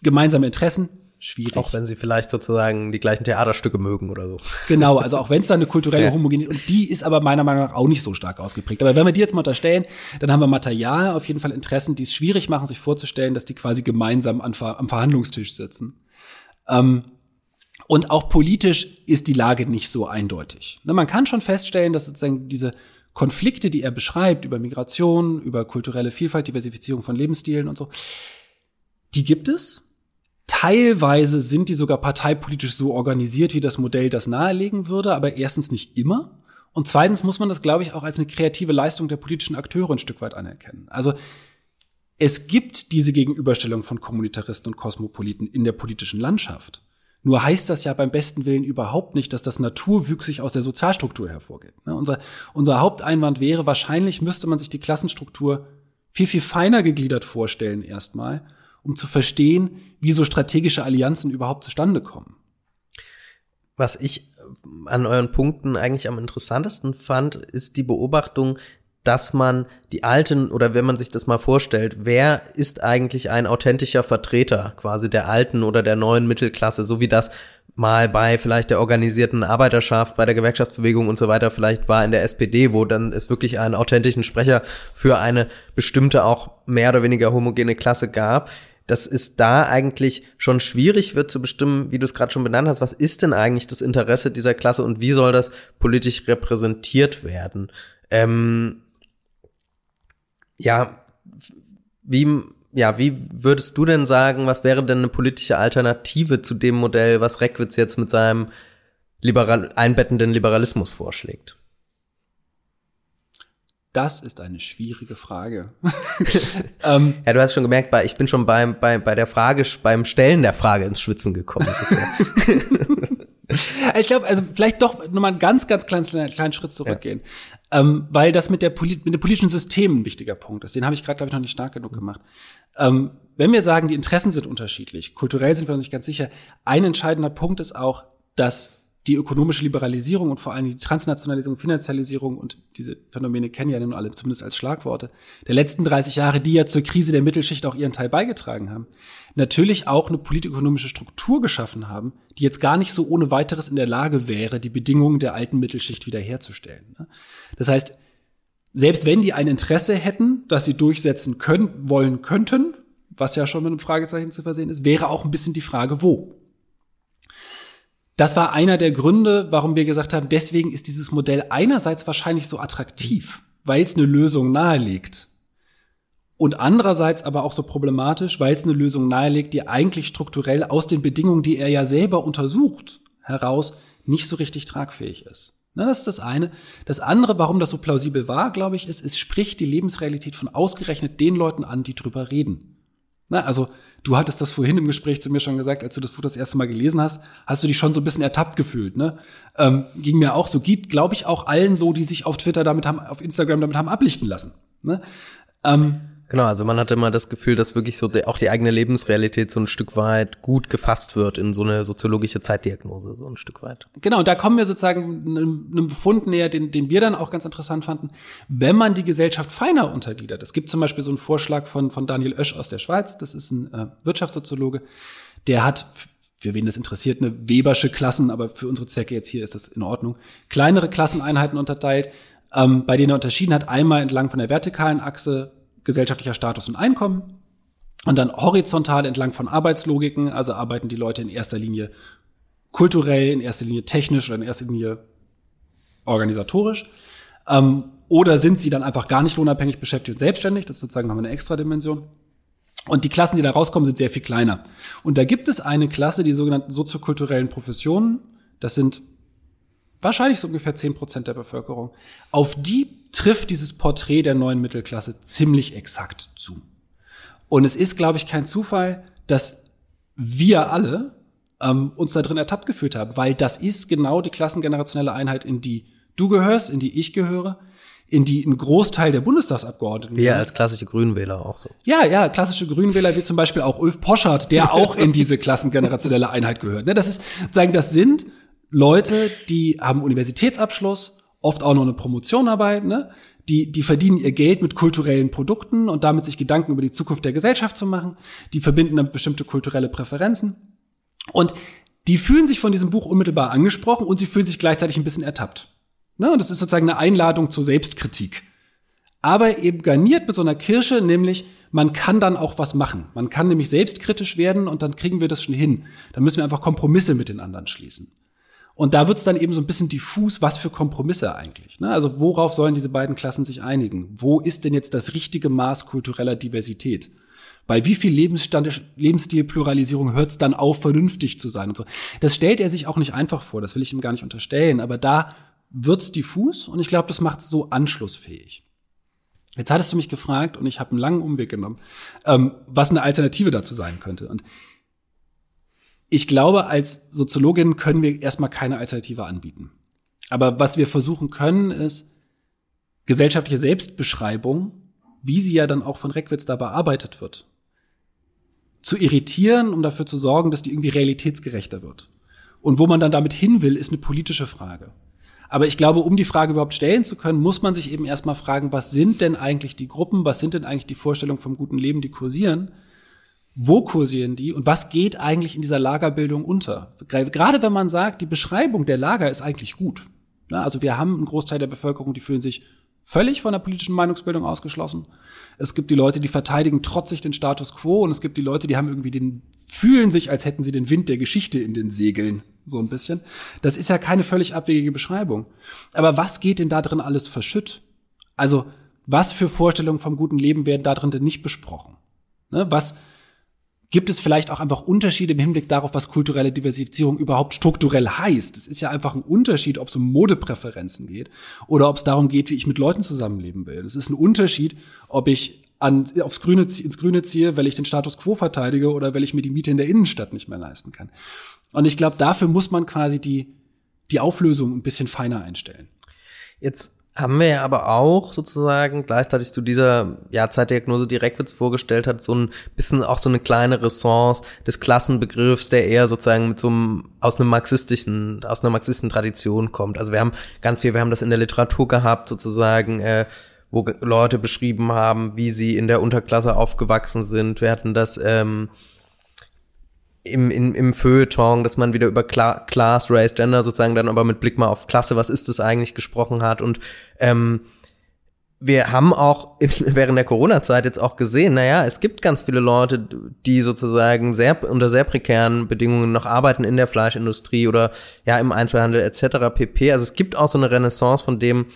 gemeinsame Interessen, schwierig. Auch wenn sie vielleicht sozusagen die gleichen Theaterstücke mögen oder so. Genau, also auch wenn es da eine kulturelle ja. Homogenität und die ist aber meiner Meinung nach auch nicht so stark ausgeprägt. Aber wenn wir die jetzt mal unterstellen, dann haben wir Material, auf jeden Fall Interessen, die es schwierig machen, sich vorzustellen, dass die quasi gemeinsam an, am Verhandlungstisch sitzen. Ähm, und auch politisch ist die Lage nicht so eindeutig. Ne, man kann schon feststellen, dass sozusagen diese Konflikte, die er beschreibt, über Migration, über kulturelle Vielfalt, Diversifizierung von Lebensstilen und so, die gibt es. Teilweise sind die sogar parteipolitisch so organisiert, wie das Modell das nahelegen würde, aber erstens nicht immer. Und zweitens muss man das, glaube ich, auch als eine kreative Leistung der politischen Akteure ein Stück weit anerkennen. Also es gibt diese Gegenüberstellung von Kommunitaristen und Kosmopoliten in der politischen Landschaft. Nur heißt das ja beim besten Willen überhaupt nicht, dass das naturwüchsig aus der Sozialstruktur hervorgeht. Ne? Unser, unser Haupteinwand wäre, wahrscheinlich müsste man sich die Klassenstruktur viel, viel feiner gegliedert vorstellen erstmal um zu verstehen, wie so strategische Allianzen überhaupt zustande kommen. Was ich an euren Punkten eigentlich am interessantesten fand, ist die Beobachtung, dass man die alten oder wenn man sich das mal vorstellt, wer ist eigentlich ein authentischer Vertreter quasi der alten oder der neuen Mittelklasse, so wie das mal bei vielleicht der organisierten Arbeiterschaft, bei der Gewerkschaftsbewegung und so weiter vielleicht war in der SPD, wo dann es wirklich einen authentischen Sprecher für eine bestimmte auch mehr oder weniger homogene Klasse gab dass es da eigentlich schon schwierig wird zu bestimmen, wie du es gerade schon benannt hast, was ist denn eigentlich das Interesse dieser Klasse und wie soll das politisch repräsentiert werden? Ähm, ja, wie, ja, wie würdest du denn sagen, was wäre denn eine politische Alternative zu dem Modell, was Reckwitz jetzt mit seinem liberal einbettenden Liberalismus vorschlägt? Das ist eine schwierige Frage. ähm, ja, du hast schon gemerkt, ich bin schon beim, bei, bei der Frage, beim Stellen der Frage ins Schwitzen gekommen. ich glaube, also vielleicht doch nochmal einen ganz, ganz kleinen, kleinen Schritt zurückgehen. Ja. Ähm, weil das mit, der Poli mit dem politischen System ein wichtiger Punkt ist. Den habe ich gerade, glaube ich, noch nicht stark genug gemacht. Ähm, wenn wir sagen, die Interessen sind unterschiedlich, kulturell sind wir uns nicht ganz sicher, ein entscheidender Punkt ist auch, dass die ökonomische Liberalisierung und vor allem die Transnationalisierung, Finanzialisierung und diese Phänomene kennen ja nun alle zumindest als Schlagworte der letzten 30 Jahre, die ja zur Krise der Mittelschicht auch ihren Teil beigetragen haben, natürlich auch eine politökonomische Struktur geschaffen haben, die jetzt gar nicht so ohne weiteres in der Lage wäre, die Bedingungen der alten Mittelschicht wiederherzustellen. Ne? Das heißt, selbst wenn die ein Interesse hätten, dass sie durchsetzen können, wollen könnten, was ja schon mit einem Fragezeichen zu versehen ist, wäre auch ein bisschen die Frage, wo. Das war einer der Gründe, warum wir gesagt haben, deswegen ist dieses Modell einerseits wahrscheinlich so attraktiv, weil es eine Lösung nahelegt. Und andererseits aber auch so problematisch, weil es eine Lösung nahelegt, die eigentlich strukturell aus den Bedingungen, die er ja selber untersucht, heraus nicht so richtig tragfähig ist. Na, das ist das eine. Das andere, warum das so plausibel war, glaube ich, ist, es spricht die Lebensrealität von ausgerechnet den Leuten an, die drüber reden. Na, also, du hattest das vorhin im Gespräch zu mir schon gesagt, als du das Buch das erste Mal gelesen hast, hast du dich schon so ein bisschen ertappt gefühlt, ne? Ähm, ging mir auch so, geht, glaube ich, auch allen so, die sich auf Twitter damit haben, auf Instagram damit haben ablichten lassen. Ne? Ähm, Genau, also man hatte immer das Gefühl, dass wirklich so die, auch die eigene Lebensrealität so ein Stück weit gut gefasst wird in so eine soziologische Zeitdiagnose, so ein Stück weit. Genau, da kommen wir sozusagen einem Befund näher, den, den wir dann auch ganz interessant fanden. Wenn man die Gesellschaft feiner untergliedert, es gibt zum Beispiel so einen Vorschlag von, von Daniel Oesch aus der Schweiz, das ist ein äh, Wirtschaftssoziologe, der hat für wen das interessiert, eine Webersche Klassen, aber für unsere Zwecke jetzt hier ist das in Ordnung, kleinere Klasseneinheiten unterteilt, ähm, bei denen er unterschieden hat, einmal entlang von der vertikalen Achse gesellschaftlicher Status und Einkommen. Und dann horizontal entlang von Arbeitslogiken, also arbeiten die Leute in erster Linie kulturell, in erster Linie technisch oder in erster Linie organisatorisch. Ähm, oder sind sie dann einfach gar nicht lohnabhängig beschäftigt und selbstständig? Das ist sozusagen nochmal eine extra Dimension. Und die Klassen, die da rauskommen, sind sehr viel kleiner. Und da gibt es eine Klasse, die sogenannten soziokulturellen Professionen. Das sind wahrscheinlich so ungefähr zehn Prozent der Bevölkerung. Auf die trifft dieses Porträt der neuen Mittelklasse ziemlich exakt zu. Und es ist, glaube ich, kein Zufall, dass wir alle ähm, uns da drin ertappt gefühlt haben, weil das ist genau die klassengenerationelle Einheit, in die du gehörst, in die ich gehöre, in die ein Großteil der Bundestagsabgeordneten. Wir als klassische Grünwähler auch so. Ja, ja, klassische Grünwähler wie zum Beispiel auch Ulf Poschardt, der auch in diese klassengenerationelle Einheit gehört. Ne, das ist, sagen, das sind Leute, die haben Universitätsabschluss, oft auch noch eine Promotion dabei, ne? Die, die verdienen ihr Geld mit kulturellen Produkten und damit sich Gedanken über die Zukunft der Gesellschaft zu machen. Die verbinden damit bestimmte kulturelle Präferenzen. Und die fühlen sich von diesem Buch unmittelbar angesprochen und sie fühlen sich gleichzeitig ein bisschen ertappt. Ne? Und das ist sozusagen eine Einladung zur Selbstkritik. Aber eben garniert mit so einer Kirsche, nämlich man kann dann auch was machen. Man kann nämlich selbstkritisch werden und dann kriegen wir das schon hin. Dann müssen wir einfach Kompromisse mit den anderen schließen. Und da wird es dann eben so ein bisschen diffus, was für Kompromisse eigentlich. Ne? Also worauf sollen diese beiden Klassen sich einigen? Wo ist denn jetzt das richtige Maß kultureller Diversität? Bei wie viel Lebensstilpluralisierung hört es dann auf, vernünftig zu sein und so? Das stellt er sich auch nicht einfach vor, das will ich ihm gar nicht unterstellen, aber da wird's diffus und ich glaube, das macht es so anschlussfähig. Jetzt hattest du mich gefragt und ich habe einen langen Umweg genommen, ähm, was eine Alternative dazu sein könnte. Und ich glaube, als Soziologin können wir erstmal keine Alternative anbieten. Aber was wir versuchen können, ist gesellschaftliche Selbstbeschreibung, wie sie ja dann auch von Reckwitz da bearbeitet wird, zu irritieren, um dafür zu sorgen, dass die irgendwie realitätsgerechter wird. Und wo man dann damit hin will, ist eine politische Frage. Aber ich glaube, um die Frage überhaupt stellen zu können, muss man sich eben erstmal fragen, was sind denn eigentlich die Gruppen, was sind denn eigentlich die Vorstellungen vom guten Leben, die kursieren? Wo kursieren die und was geht eigentlich in dieser Lagerbildung unter? Gerade wenn man sagt, die Beschreibung der Lager ist eigentlich gut. Also wir haben einen Großteil der Bevölkerung, die fühlen sich völlig von der politischen Meinungsbildung ausgeschlossen. Es gibt die Leute, die verteidigen trotzig den Status quo und es gibt die Leute, die haben irgendwie den, fühlen sich, als hätten sie den Wind der Geschichte in den Segeln. So ein bisschen. Das ist ja keine völlig abwegige Beschreibung. Aber was geht denn da drin alles verschütt? Also, was für Vorstellungen vom guten Leben werden da drin denn nicht besprochen? Ne? Was, gibt es vielleicht auch einfach Unterschiede im Hinblick darauf, was kulturelle Diversifizierung überhaupt strukturell heißt. Es ist ja einfach ein Unterschied, ob es um Modepräferenzen geht oder ob es darum geht, wie ich mit Leuten zusammenleben will. Es ist ein Unterschied, ob ich an, aufs Grüne, ins Grüne ziehe, weil ich den Status quo verteidige oder weil ich mir die Miete in der Innenstadt nicht mehr leisten kann. Und ich glaube, dafür muss man quasi die, die Auflösung ein bisschen feiner einstellen. Jetzt haben wir ja aber auch sozusagen gleichzeitig zu dieser ja, Zeitdiagnose, die Reckwitz vorgestellt hat, so ein bisschen auch so eine kleine Ressence des Klassenbegriffs, der eher sozusagen mit so einem, aus einem marxistischen, aus einer marxistischen Tradition kommt. Also wir haben ganz viel, wir haben das in der Literatur gehabt, sozusagen, äh, wo Leute beschrieben haben, wie sie in der Unterklasse aufgewachsen sind. Wir hatten das, ähm, im, im, im Feuilleton, dass man wieder über Cla Class, Race, Gender sozusagen dann aber mit Blick mal auf Klasse, was ist das eigentlich gesprochen hat und ähm, wir haben auch in, während der Corona-Zeit jetzt auch gesehen, naja, es gibt ganz viele Leute, die sozusagen sehr unter sehr prekären Bedingungen noch arbeiten in der Fleischindustrie oder ja im Einzelhandel etc. pp. Also es gibt auch so eine Renaissance von dem,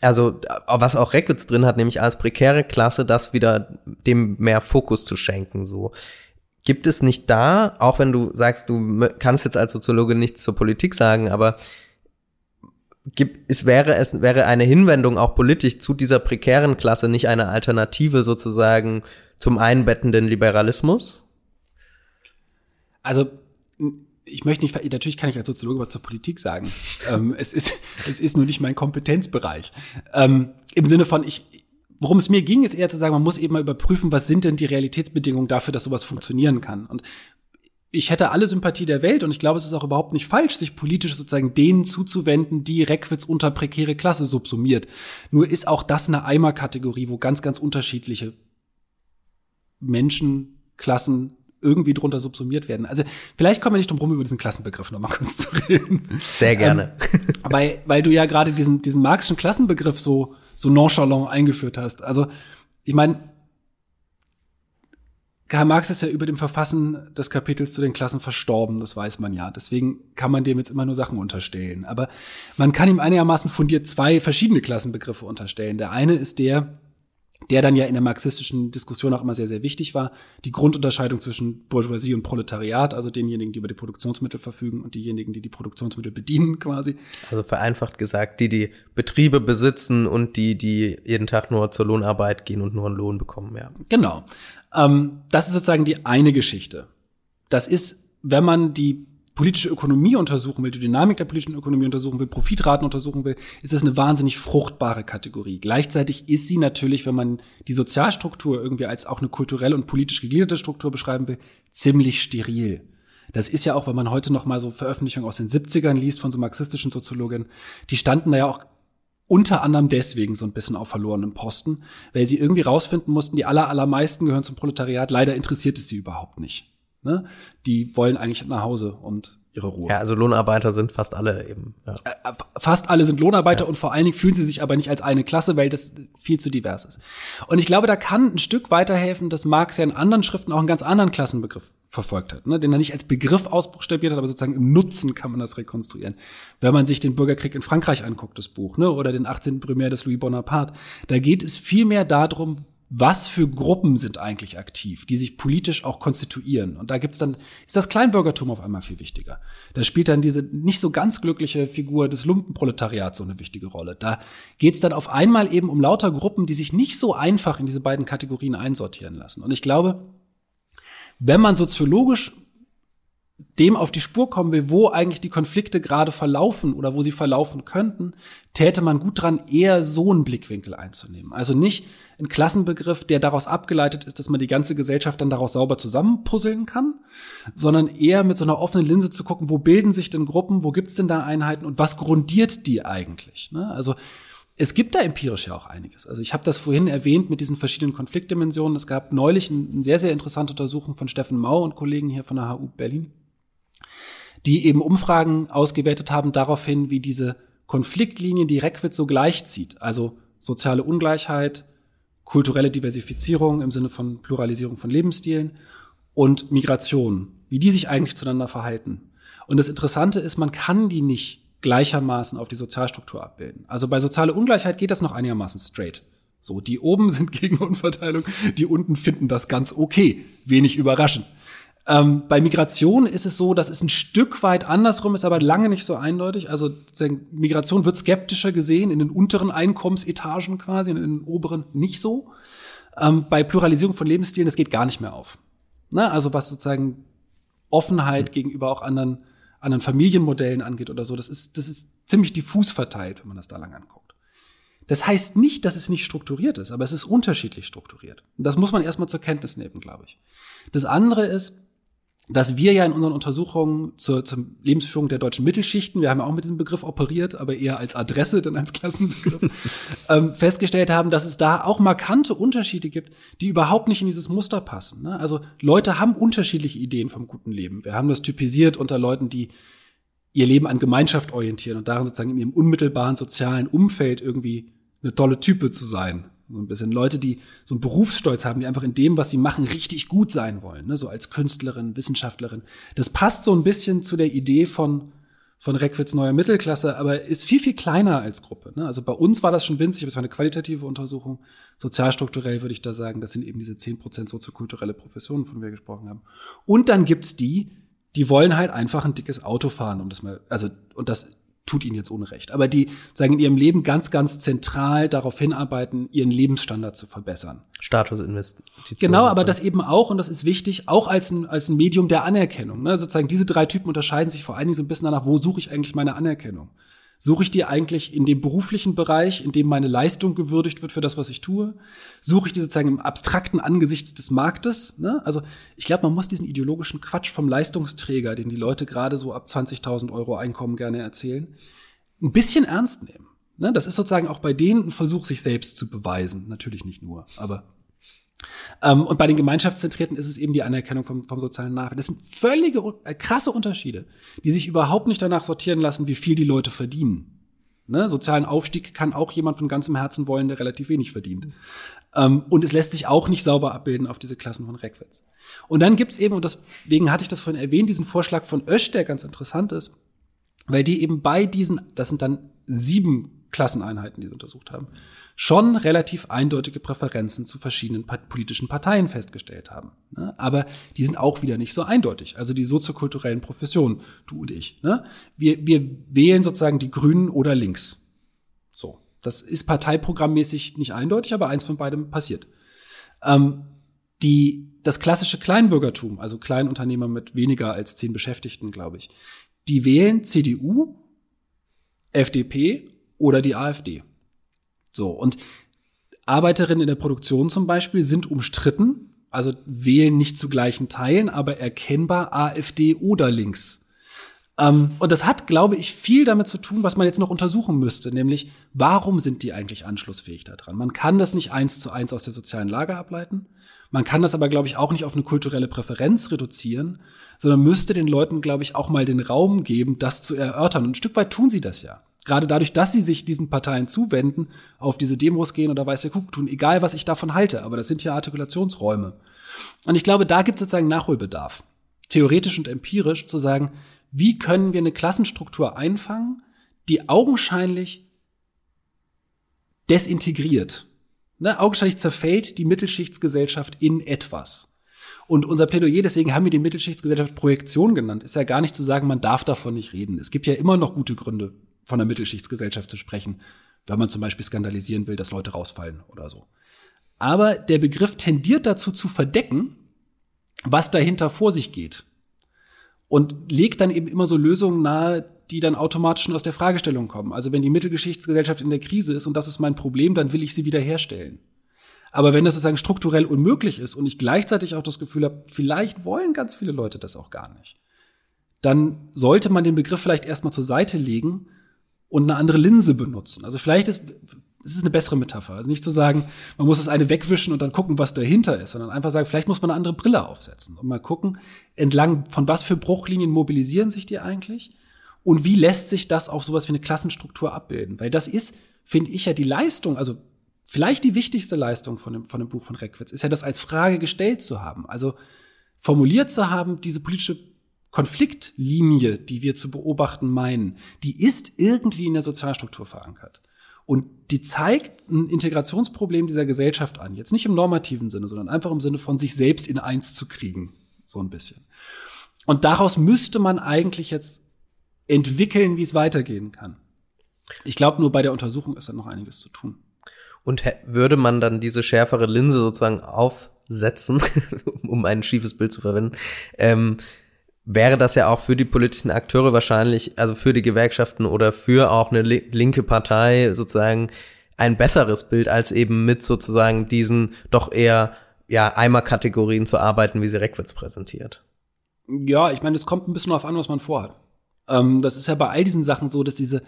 also was auch Reckwitz drin hat, nämlich als prekäre Klasse, das wieder dem mehr Fokus zu schenken. So gibt es nicht da, auch wenn du sagst, du kannst jetzt als Soziologe nichts zur Politik sagen, aber gibt, es wäre es wäre eine Hinwendung auch politisch zu dieser prekären Klasse nicht eine Alternative sozusagen zum einbettenden Liberalismus? Also ich möchte nicht, natürlich kann ich als Soziologe was zur Politik sagen. ähm, es ist, es ist nur nicht mein Kompetenzbereich. Ähm, Im Sinne von, ich, worum es mir ging, ist eher zu sagen, man muss eben mal überprüfen, was sind denn die Realitätsbedingungen dafür, dass sowas funktionieren kann. Und ich hätte alle Sympathie der Welt und ich glaube, es ist auch überhaupt nicht falsch, sich politisch sozusagen denen zuzuwenden, die Reckwitz unter prekäre Klasse subsumiert. Nur ist auch das eine Eimerkategorie, wo ganz, ganz unterschiedliche Menschenklassen irgendwie drunter subsumiert werden. Also vielleicht kommen wir nicht drum rum, über diesen Klassenbegriff noch mal kurz zu reden. Sehr gerne. Ähm, weil, weil du ja gerade diesen, diesen marxischen Klassenbegriff so, so nonchalant eingeführt hast. Also ich meine, Karl Marx ist ja über dem Verfassen des Kapitels zu den Klassen verstorben, das weiß man ja. Deswegen kann man dem jetzt immer nur Sachen unterstellen. Aber man kann ihm einigermaßen fundiert zwei verschiedene Klassenbegriffe unterstellen. Der eine ist der, der dann ja in der marxistischen Diskussion auch immer sehr, sehr wichtig war, die Grundunterscheidung zwischen Bourgeoisie und Proletariat, also denjenigen, die über die Produktionsmittel verfügen und diejenigen, die die Produktionsmittel bedienen quasi. Also vereinfacht gesagt, die die Betriebe besitzen und die, die jeden Tag nur zur Lohnarbeit gehen und nur einen Lohn bekommen, ja. Genau. Ähm, das ist sozusagen die eine Geschichte. Das ist, wenn man die politische Ökonomie untersuchen will, die Dynamik der politischen Ökonomie untersuchen will, Profitraten untersuchen will, ist das eine wahnsinnig fruchtbare Kategorie. Gleichzeitig ist sie natürlich, wenn man die Sozialstruktur irgendwie als auch eine kulturell und politisch gegliederte Struktur beschreiben will, ziemlich steril. Das ist ja auch, wenn man heute noch mal so Veröffentlichungen aus den 70ern liest von so marxistischen Soziologen, die standen da ja auch unter anderem deswegen so ein bisschen auf verlorenen Posten, weil sie irgendwie rausfinden mussten, die aller, allermeisten gehören zum Proletariat. Leider interessiert es sie überhaupt nicht. Ne? Die wollen eigentlich nach Hause und ihre Ruhe. Ja, also Lohnarbeiter sind fast alle eben. Ja. Äh, fast alle sind Lohnarbeiter ja. und vor allen Dingen fühlen sie sich aber nicht als eine Klasse, weil das viel zu divers ist. Und ich glaube, da kann ein Stück weiterhelfen, dass Marx ja in anderen Schriften auch einen ganz anderen Klassenbegriff verfolgt hat, ne? den er nicht als Begriff ausbuchstabiert hat, aber sozusagen im Nutzen kann man das rekonstruieren. Wenn man sich den Bürgerkrieg in Frankreich anguckt, das Buch, ne? oder den 18. Primär des Louis Bonaparte, da geht es viel mehr darum, was für Gruppen sind eigentlich aktiv, die sich politisch auch konstituieren. Und da gibt's dann, ist das Kleinbürgertum auf einmal viel wichtiger. Da spielt dann diese nicht so ganz glückliche Figur des Lumpenproletariats so eine wichtige Rolle. Da geht's dann auf einmal eben um lauter Gruppen, die sich nicht so einfach in diese beiden Kategorien einsortieren lassen. Und ich glaube, wenn man soziologisch dem auf die Spur kommen will, wo eigentlich die Konflikte gerade verlaufen oder wo sie verlaufen könnten, täte man gut dran, eher so einen Blickwinkel einzunehmen. Also nicht ein Klassenbegriff, der daraus abgeleitet ist, dass man die ganze Gesellschaft dann daraus sauber zusammenpuzzeln kann, sondern eher mit so einer offenen Linse zu gucken, wo bilden sich denn Gruppen, wo gibt's denn da Einheiten und was grundiert die eigentlich? Ne? Also es gibt da empirisch ja auch einiges. Also ich habe das vorhin erwähnt mit diesen verschiedenen Konfliktdimensionen. Es gab neulich eine sehr, sehr interessante Untersuchung von Steffen Mau und Kollegen hier von der HU Berlin die eben Umfragen ausgewertet haben daraufhin, wie diese Konfliktlinien, die Reckwitz so gleichzieht, also soziale Ungleichheit, kulturelle Diversifizierung im Sinne von Pluralisierung von Lebensstilen und Migration, wie die sich eigentlich zueinander verhalten. Und das Interessante ist, man kann die nicht gleichermaßen auf die Sozialstruktur abbilden. Also bei sozialer Ungleichheit geht das noch einigermaßen straight. So, die oben sind gegen Unverteilung, die unten finden das ganz okay. Wenig überraschend. Ähm, bei Migration ist es so, dass es ein Stück weit andersrum ist, aber lange nicht so eindeutig. Also Migration wird skeptischer gesehen in den unteren Einkommensetagen quasi, in den oberen nicht so. Ähm, bei Pluralisierung von Lebensstilen, das geht gar nicht mehr auf. Ne? Also was sozusagen Offenheit mhm. gegenüber auch anderen, anderen Familienmodellen angeht oder so, das ist, das ist ziemlich diffus verteilt, wenn man das da lang anguckt. Das heißt nicht, dass es nicht strukturiert ist, aber es ist unterschiedlich strukturiert. Und das muss man erstmal zur Kenntnis nehmen, glaube ich. Das andere ist, dass wir ja in unseren Untersuchungen zur, zur Lebensführung der deutschen Mittelschichten, wir haben ja auch mit diesem Begriff operiert, aber eher als Adresse, denn als Klassenbegriff, ähm, festgestellt haben, dass es da auch markante Unterschiede gibt, die überhaupt nicht in dieses Muster passen. Ne? Also Leute haben unterschiedliche Ideen vom guten Leben. Wir haben das typisiert unter Leuten, die ihr Leben an Gemeinschaft orientieren und darin sozusagen in ihrem unmittelbaren sozialen Umfeld irgendwie eine tolle Type zu sein. So ein bisschen Leute, die so einen Berufsstolz haben, die einfach in dem, was sie machen, richtig gut sein wollen. Ne? So als Künstlerin, Wissenschaftlerin. Das passt so ein bisschen zu der Idee von, von Reckwitz neuer Mittelklasse, aber ist viel, viel kleiner als Gruppe. Ne? Also bei uns war das schon winzig, aber es war eine qualitative Untersuchung. Sozialstrukturell würde ich da sagen, das sind eben diese zehn Prozent soziokulturelle Professionen, von denen wir gesprochen haben. Und dann gibt's die, die wollen halt einfach ein dickes Auto fahren, um das mal, also, und das tut ihnen jetzt Unrecht. Aber die sagen in ihrem Leben ganz, ganz zentral darauf hinarbeiten, ihren Lebensstandard zu verbessern. Statusinvestition. Genau, aber das eben auch, und das ist wichtig, auch als ein, als ein Medium der Anerkennung. Ne? Sozusagen diese drei Typen unterscheiden sich vor allen Dingen so ein bisschen danach, wo suche ich eigentlich meine Anerkennung? Suche ich die eigentlich in dem beruflichen Bereich, in dem meine Leistung gewürdigt wird für das, was ich tue? Suche ich die sozusagen im abstrakten Angesichts des Marktes? Ne? Also ich glaube, man muss diesen ideologischen Quatsch vom Leistungsträger, den die Leute gerade so ab 20.000 Euro Einkommen gerne erzählen, ein bisschen ernst nehmen. Ne? Das ist sozusagen auch bei denen ein Versuch, sich selbst zu beweisen. Natürlich nicht nur, aber ähm, und bei den Gemeinschaftszentrierten ist es eben die Anerkennung vom, vom sozialen Nachwelt. Das sind völlige, äh, krasse Unterschiede, die sich überhaupt nicht danach sortieren lassen, wie viel die Leute verdienen. Ne? Sozialen Aufstieg kann auch jemand von ganzem Herzen wollen, der relativ wenig verdient. Ähm, und es lässt sich auch nicht sauber abbilden auf diese Klassen von Reckwitz. Und dann gibt's eben, und deswegen hatte ich das vorhin erwähnt, diesen Vorschlag von Ösch, der ganz interessant ist, weil die eben bei diesen, das sind dann sieben Klasseneinheiten, die sie untersucht haben, schon relativ eindeutige Präferenzen zu verschiedenen politischen Parteien festgestellt haben. Ne? Aber die sind auch wieder nicht so eindeutig. Also die soziokulturellen Professionen, du und ich. Ne? Wir, wir wählen sozusagen die Grünen oder links. So. Das ist parteiprogrammmäßig nicht eindeutig, aber eins von beidem passiert. Ähm, die, das klassische Kleinbürgertum, also Kleinunternehmer mit weniger als zehn Beschäftigten, glaube ich, die wählen CDU, FDP oder die AfD. So, und Arbeiterinnen in der Produktion zum Beispiel sind umstritten, also wählen nicht zu gleichen Teilen, aber erkennbar AfD oder links. Ähm, und das hat, glaube ich, viel damit zu tun, was man jetzt noch untersuchen müsste, nämlich warum sind die eigentlich anschlussfähig daran? Man kann das nicht eins zu eins aus der sozialen Lage ableiten. Man kann das aber, glaube ich, auch nicht auf eine kulturelle Präferenz reduzieren, sondern müsste den Leuten, glaube ich, auch mal den Raum geben, das zu erörtern. Und ein Stück weit tun sie das ja gerade dadurch, dass sie sich diesen Parteien zuwenden, auf diese Demos gehen oder weiß der Kuck tun, egal was ich davon halte, aber das sind ja Artikulationsräume. Und ich glaube, da gibt es sozusagen Nachholbedarf, theoretisch und empirisch zu sagen, wie können wir eine Klassenstruktur einfangen, die augenscheinlich desintegriert, ne, augenscheinlich zerfällt die Mittelschichtsgesellschaft in etwas. Und unser Plädoyer, deswegen haben wir die Mittelschichtsgesellschaft Projektion genannt, ist ja gar nicht zu sagen, man darf davon nicht reden. Es gibt ja immer noch gute Gründe, von der Mittelschichtsgesellschaft zu sprechen, wenn man zum Beispiel skandalisieren will, dass Leute rausfallen oder so. Aber der Begriff tendiert dazu zu verdecken, was dahinter vor sich geht. Und legt dann eben immer so Lösungen nahe, die dann automatisch aus der Fragestellung kommen. Also wenn die Mittelgeschichtsgesellschaft in der Krise ist und das ist mein Problem, dann will ich sie wiederherstellen. Aber wenn das sozusagen strukturell unmöglich ist und ich gleichzeitig auch das Gefühl habe, vielleicht wollen ganz viele Leute das auch gar nicht, dann sollte man den Begriff vielleicht erstmal zur Seite legen und eine andere Linse benutzen. Also vielleicht ist es ist eine bessere Metapher. Also nicht zu sagen, man muss das eine wegwischen und dann gucken, was dahinter ist, sondern einfach sagen, vielleicht muss man eine andere Brille aufsetzen und mal gucken, entlang von was für Bruchlinien mobilisieren sich die eigentlich und wie lässt sich das auf sowas wie eine Klassenstruktur abbilden? Weil das ist, finde ich ja die Leistung, also vielleicht die wichtigste Leistung von dem, von dem Buch von Reckwitz, ist ja das als Frage gestellt zu haben. Also formuliert zu haben, diese politische Konfliktlinie, die wir zu beobachten meinen, die ist irgendwie in der Sozialstruktur verankert. Und die zeigt ein Integrationsproblem dieser Gesellschaft an. Jetzt nicht im normativen Sinne, sondern einfach im Sinne von sich selbst in eins zu kriegen. So ein bisschen. Und daraus müsste man eigentlich jetzt entwickeln, wie es weitergehen kann. Ich glaube, nur bei der Untersuchung ist da noch einiges zu tun. Und würde man dann diese schärfere Linse sozusagen aufsetzen, um ein schiefes Bild zu verwenden, ähm, wäre das ja auch für die politischen Akteure wahrscheinlich, also für die Gewerkschaften oder für auch eine linke Partei sozusagen ein besseres Bild, als eben mit sozusagen diesen doch eher ja Eimerkategorien zu arbeiten, wie sie Reckwitz präsentiert. Ja, ich meine, es kommt ein bisschen darauf an, was man vorhat. Ähm, das ist ja bei all diesen Sachen so, dass diese,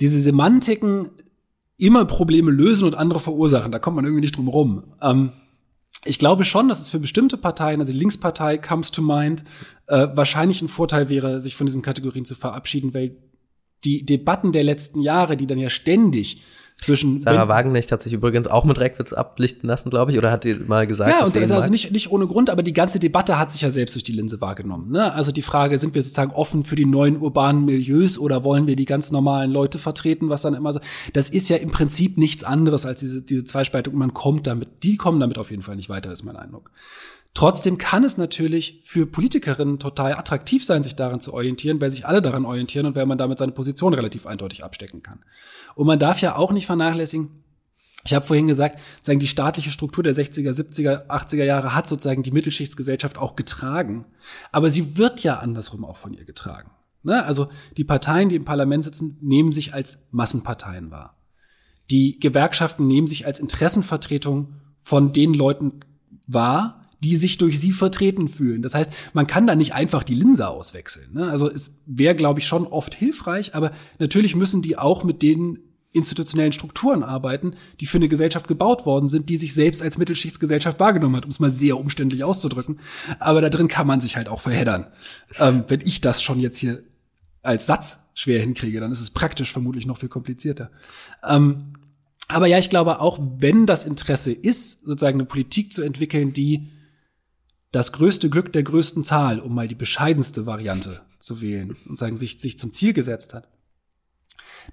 diese Semantiken immer Probleme lösen und andere verursachen. Da kommt man irgendwie nicht drum rum. Ähm, ich glaube schon, dass es für bestimmte Parteien, also die Linkspartei comes to mind, äh, wahrscheinlich ein Vorteil wäre, sich von diesen Kategorien zu verabschieden, weil die Debatten der letzten Jahre, die dann ja ständig zwischen. Sarah Wagenknecht hat sich übrigens auch mit Reckwitz ablichten lassen, glaube ich, oder hat die mal gesagt, ja, und also, also nicht, nicht ohne Grund, aber die ganze Debatte hat sich ja selbst durch die Linse wahrgenommen. Ne? Also die Frage, sind wir sozusagen offen für die neuen urbanen Milieus oder wollen wir die ganz normalen Leute vertreten, was dann immer so. Das ist ja im Prinzip nichts anderes als diese, diese Zweispaltung. Man kommt damit, die kommen damit auf jeden Fall nicht weiter, ist mein Eindruck. Trotzdem kann es natürlich für Politikerinnen total attraktiv sein, sich daran zu orientieren, weil sich alle daran orientieren und weil man damit seine Position relativ eindeutig abstecken kann. Und man darf ja auch nicht vernachlässigen, ich habe vorhin gesagt, sagen die staatliche Struktur der 60er, 70er, 80er Jahre hat sozusagen die Mittelschichtsgesellschaft auch getragen. Aber sie wird ja andersrum auch von ihr getragen. Ne? Also die Parteien, die im Parlament sitzen, nehmen sich als Massenparteien wahr. Die Gewerkschaften nehmen sich als Interessenvertretung von den Leuten wahr, die sich durch sie vertreten fühlen. Das heißt, man kann da nicht einfach die Linse auswechseln. Ne? Also es wäre, glaube ich, schon oft hilfreich, aber natürlich müssen die auch mit den institutionellen Strukturen arbeiten, die für eine Gesellschaft gebaut worden sind, die sich selbst als Mittelschichtsgesellschaft wahrgenommen hat, um es mal sehr umständlich auszudrücken. Aber da drin kann man sich halt auch verheddern. Ähm, wenn ich das schon jetzt hier als Satz schwer hinkriege, dann ist es praktisch vermutlich noch viel komplizierter. Ähm, aber ja, ich glaube, auch wenn das Interesse ist, sozusagen eine Politik zu entwickeln, die das größte Glück der größten Zahl, um mal die bescheidenste Variante zu wählen und sagen, sich, sich zum Ziel gesetzt hat,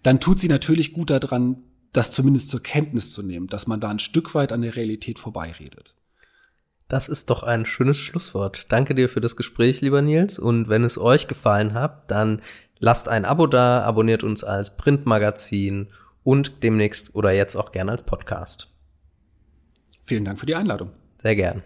dann tut sie natürlich gut daran, das zumindest zur Kenntnis zu nehmen, dass man da ein Stück weit an der Realität vorbeiredet. Das ist doch ein schönes Schlusswort. Danke dir für das Gespräch, lieber Nils. Und wenn es euch gefallen hat, dann lasst ein Abo da, abonniert uns als Printmagazin und demnächst oder jetzt auch gerne als Podcast. Vielen Dank für die Einladung. Sehr gern.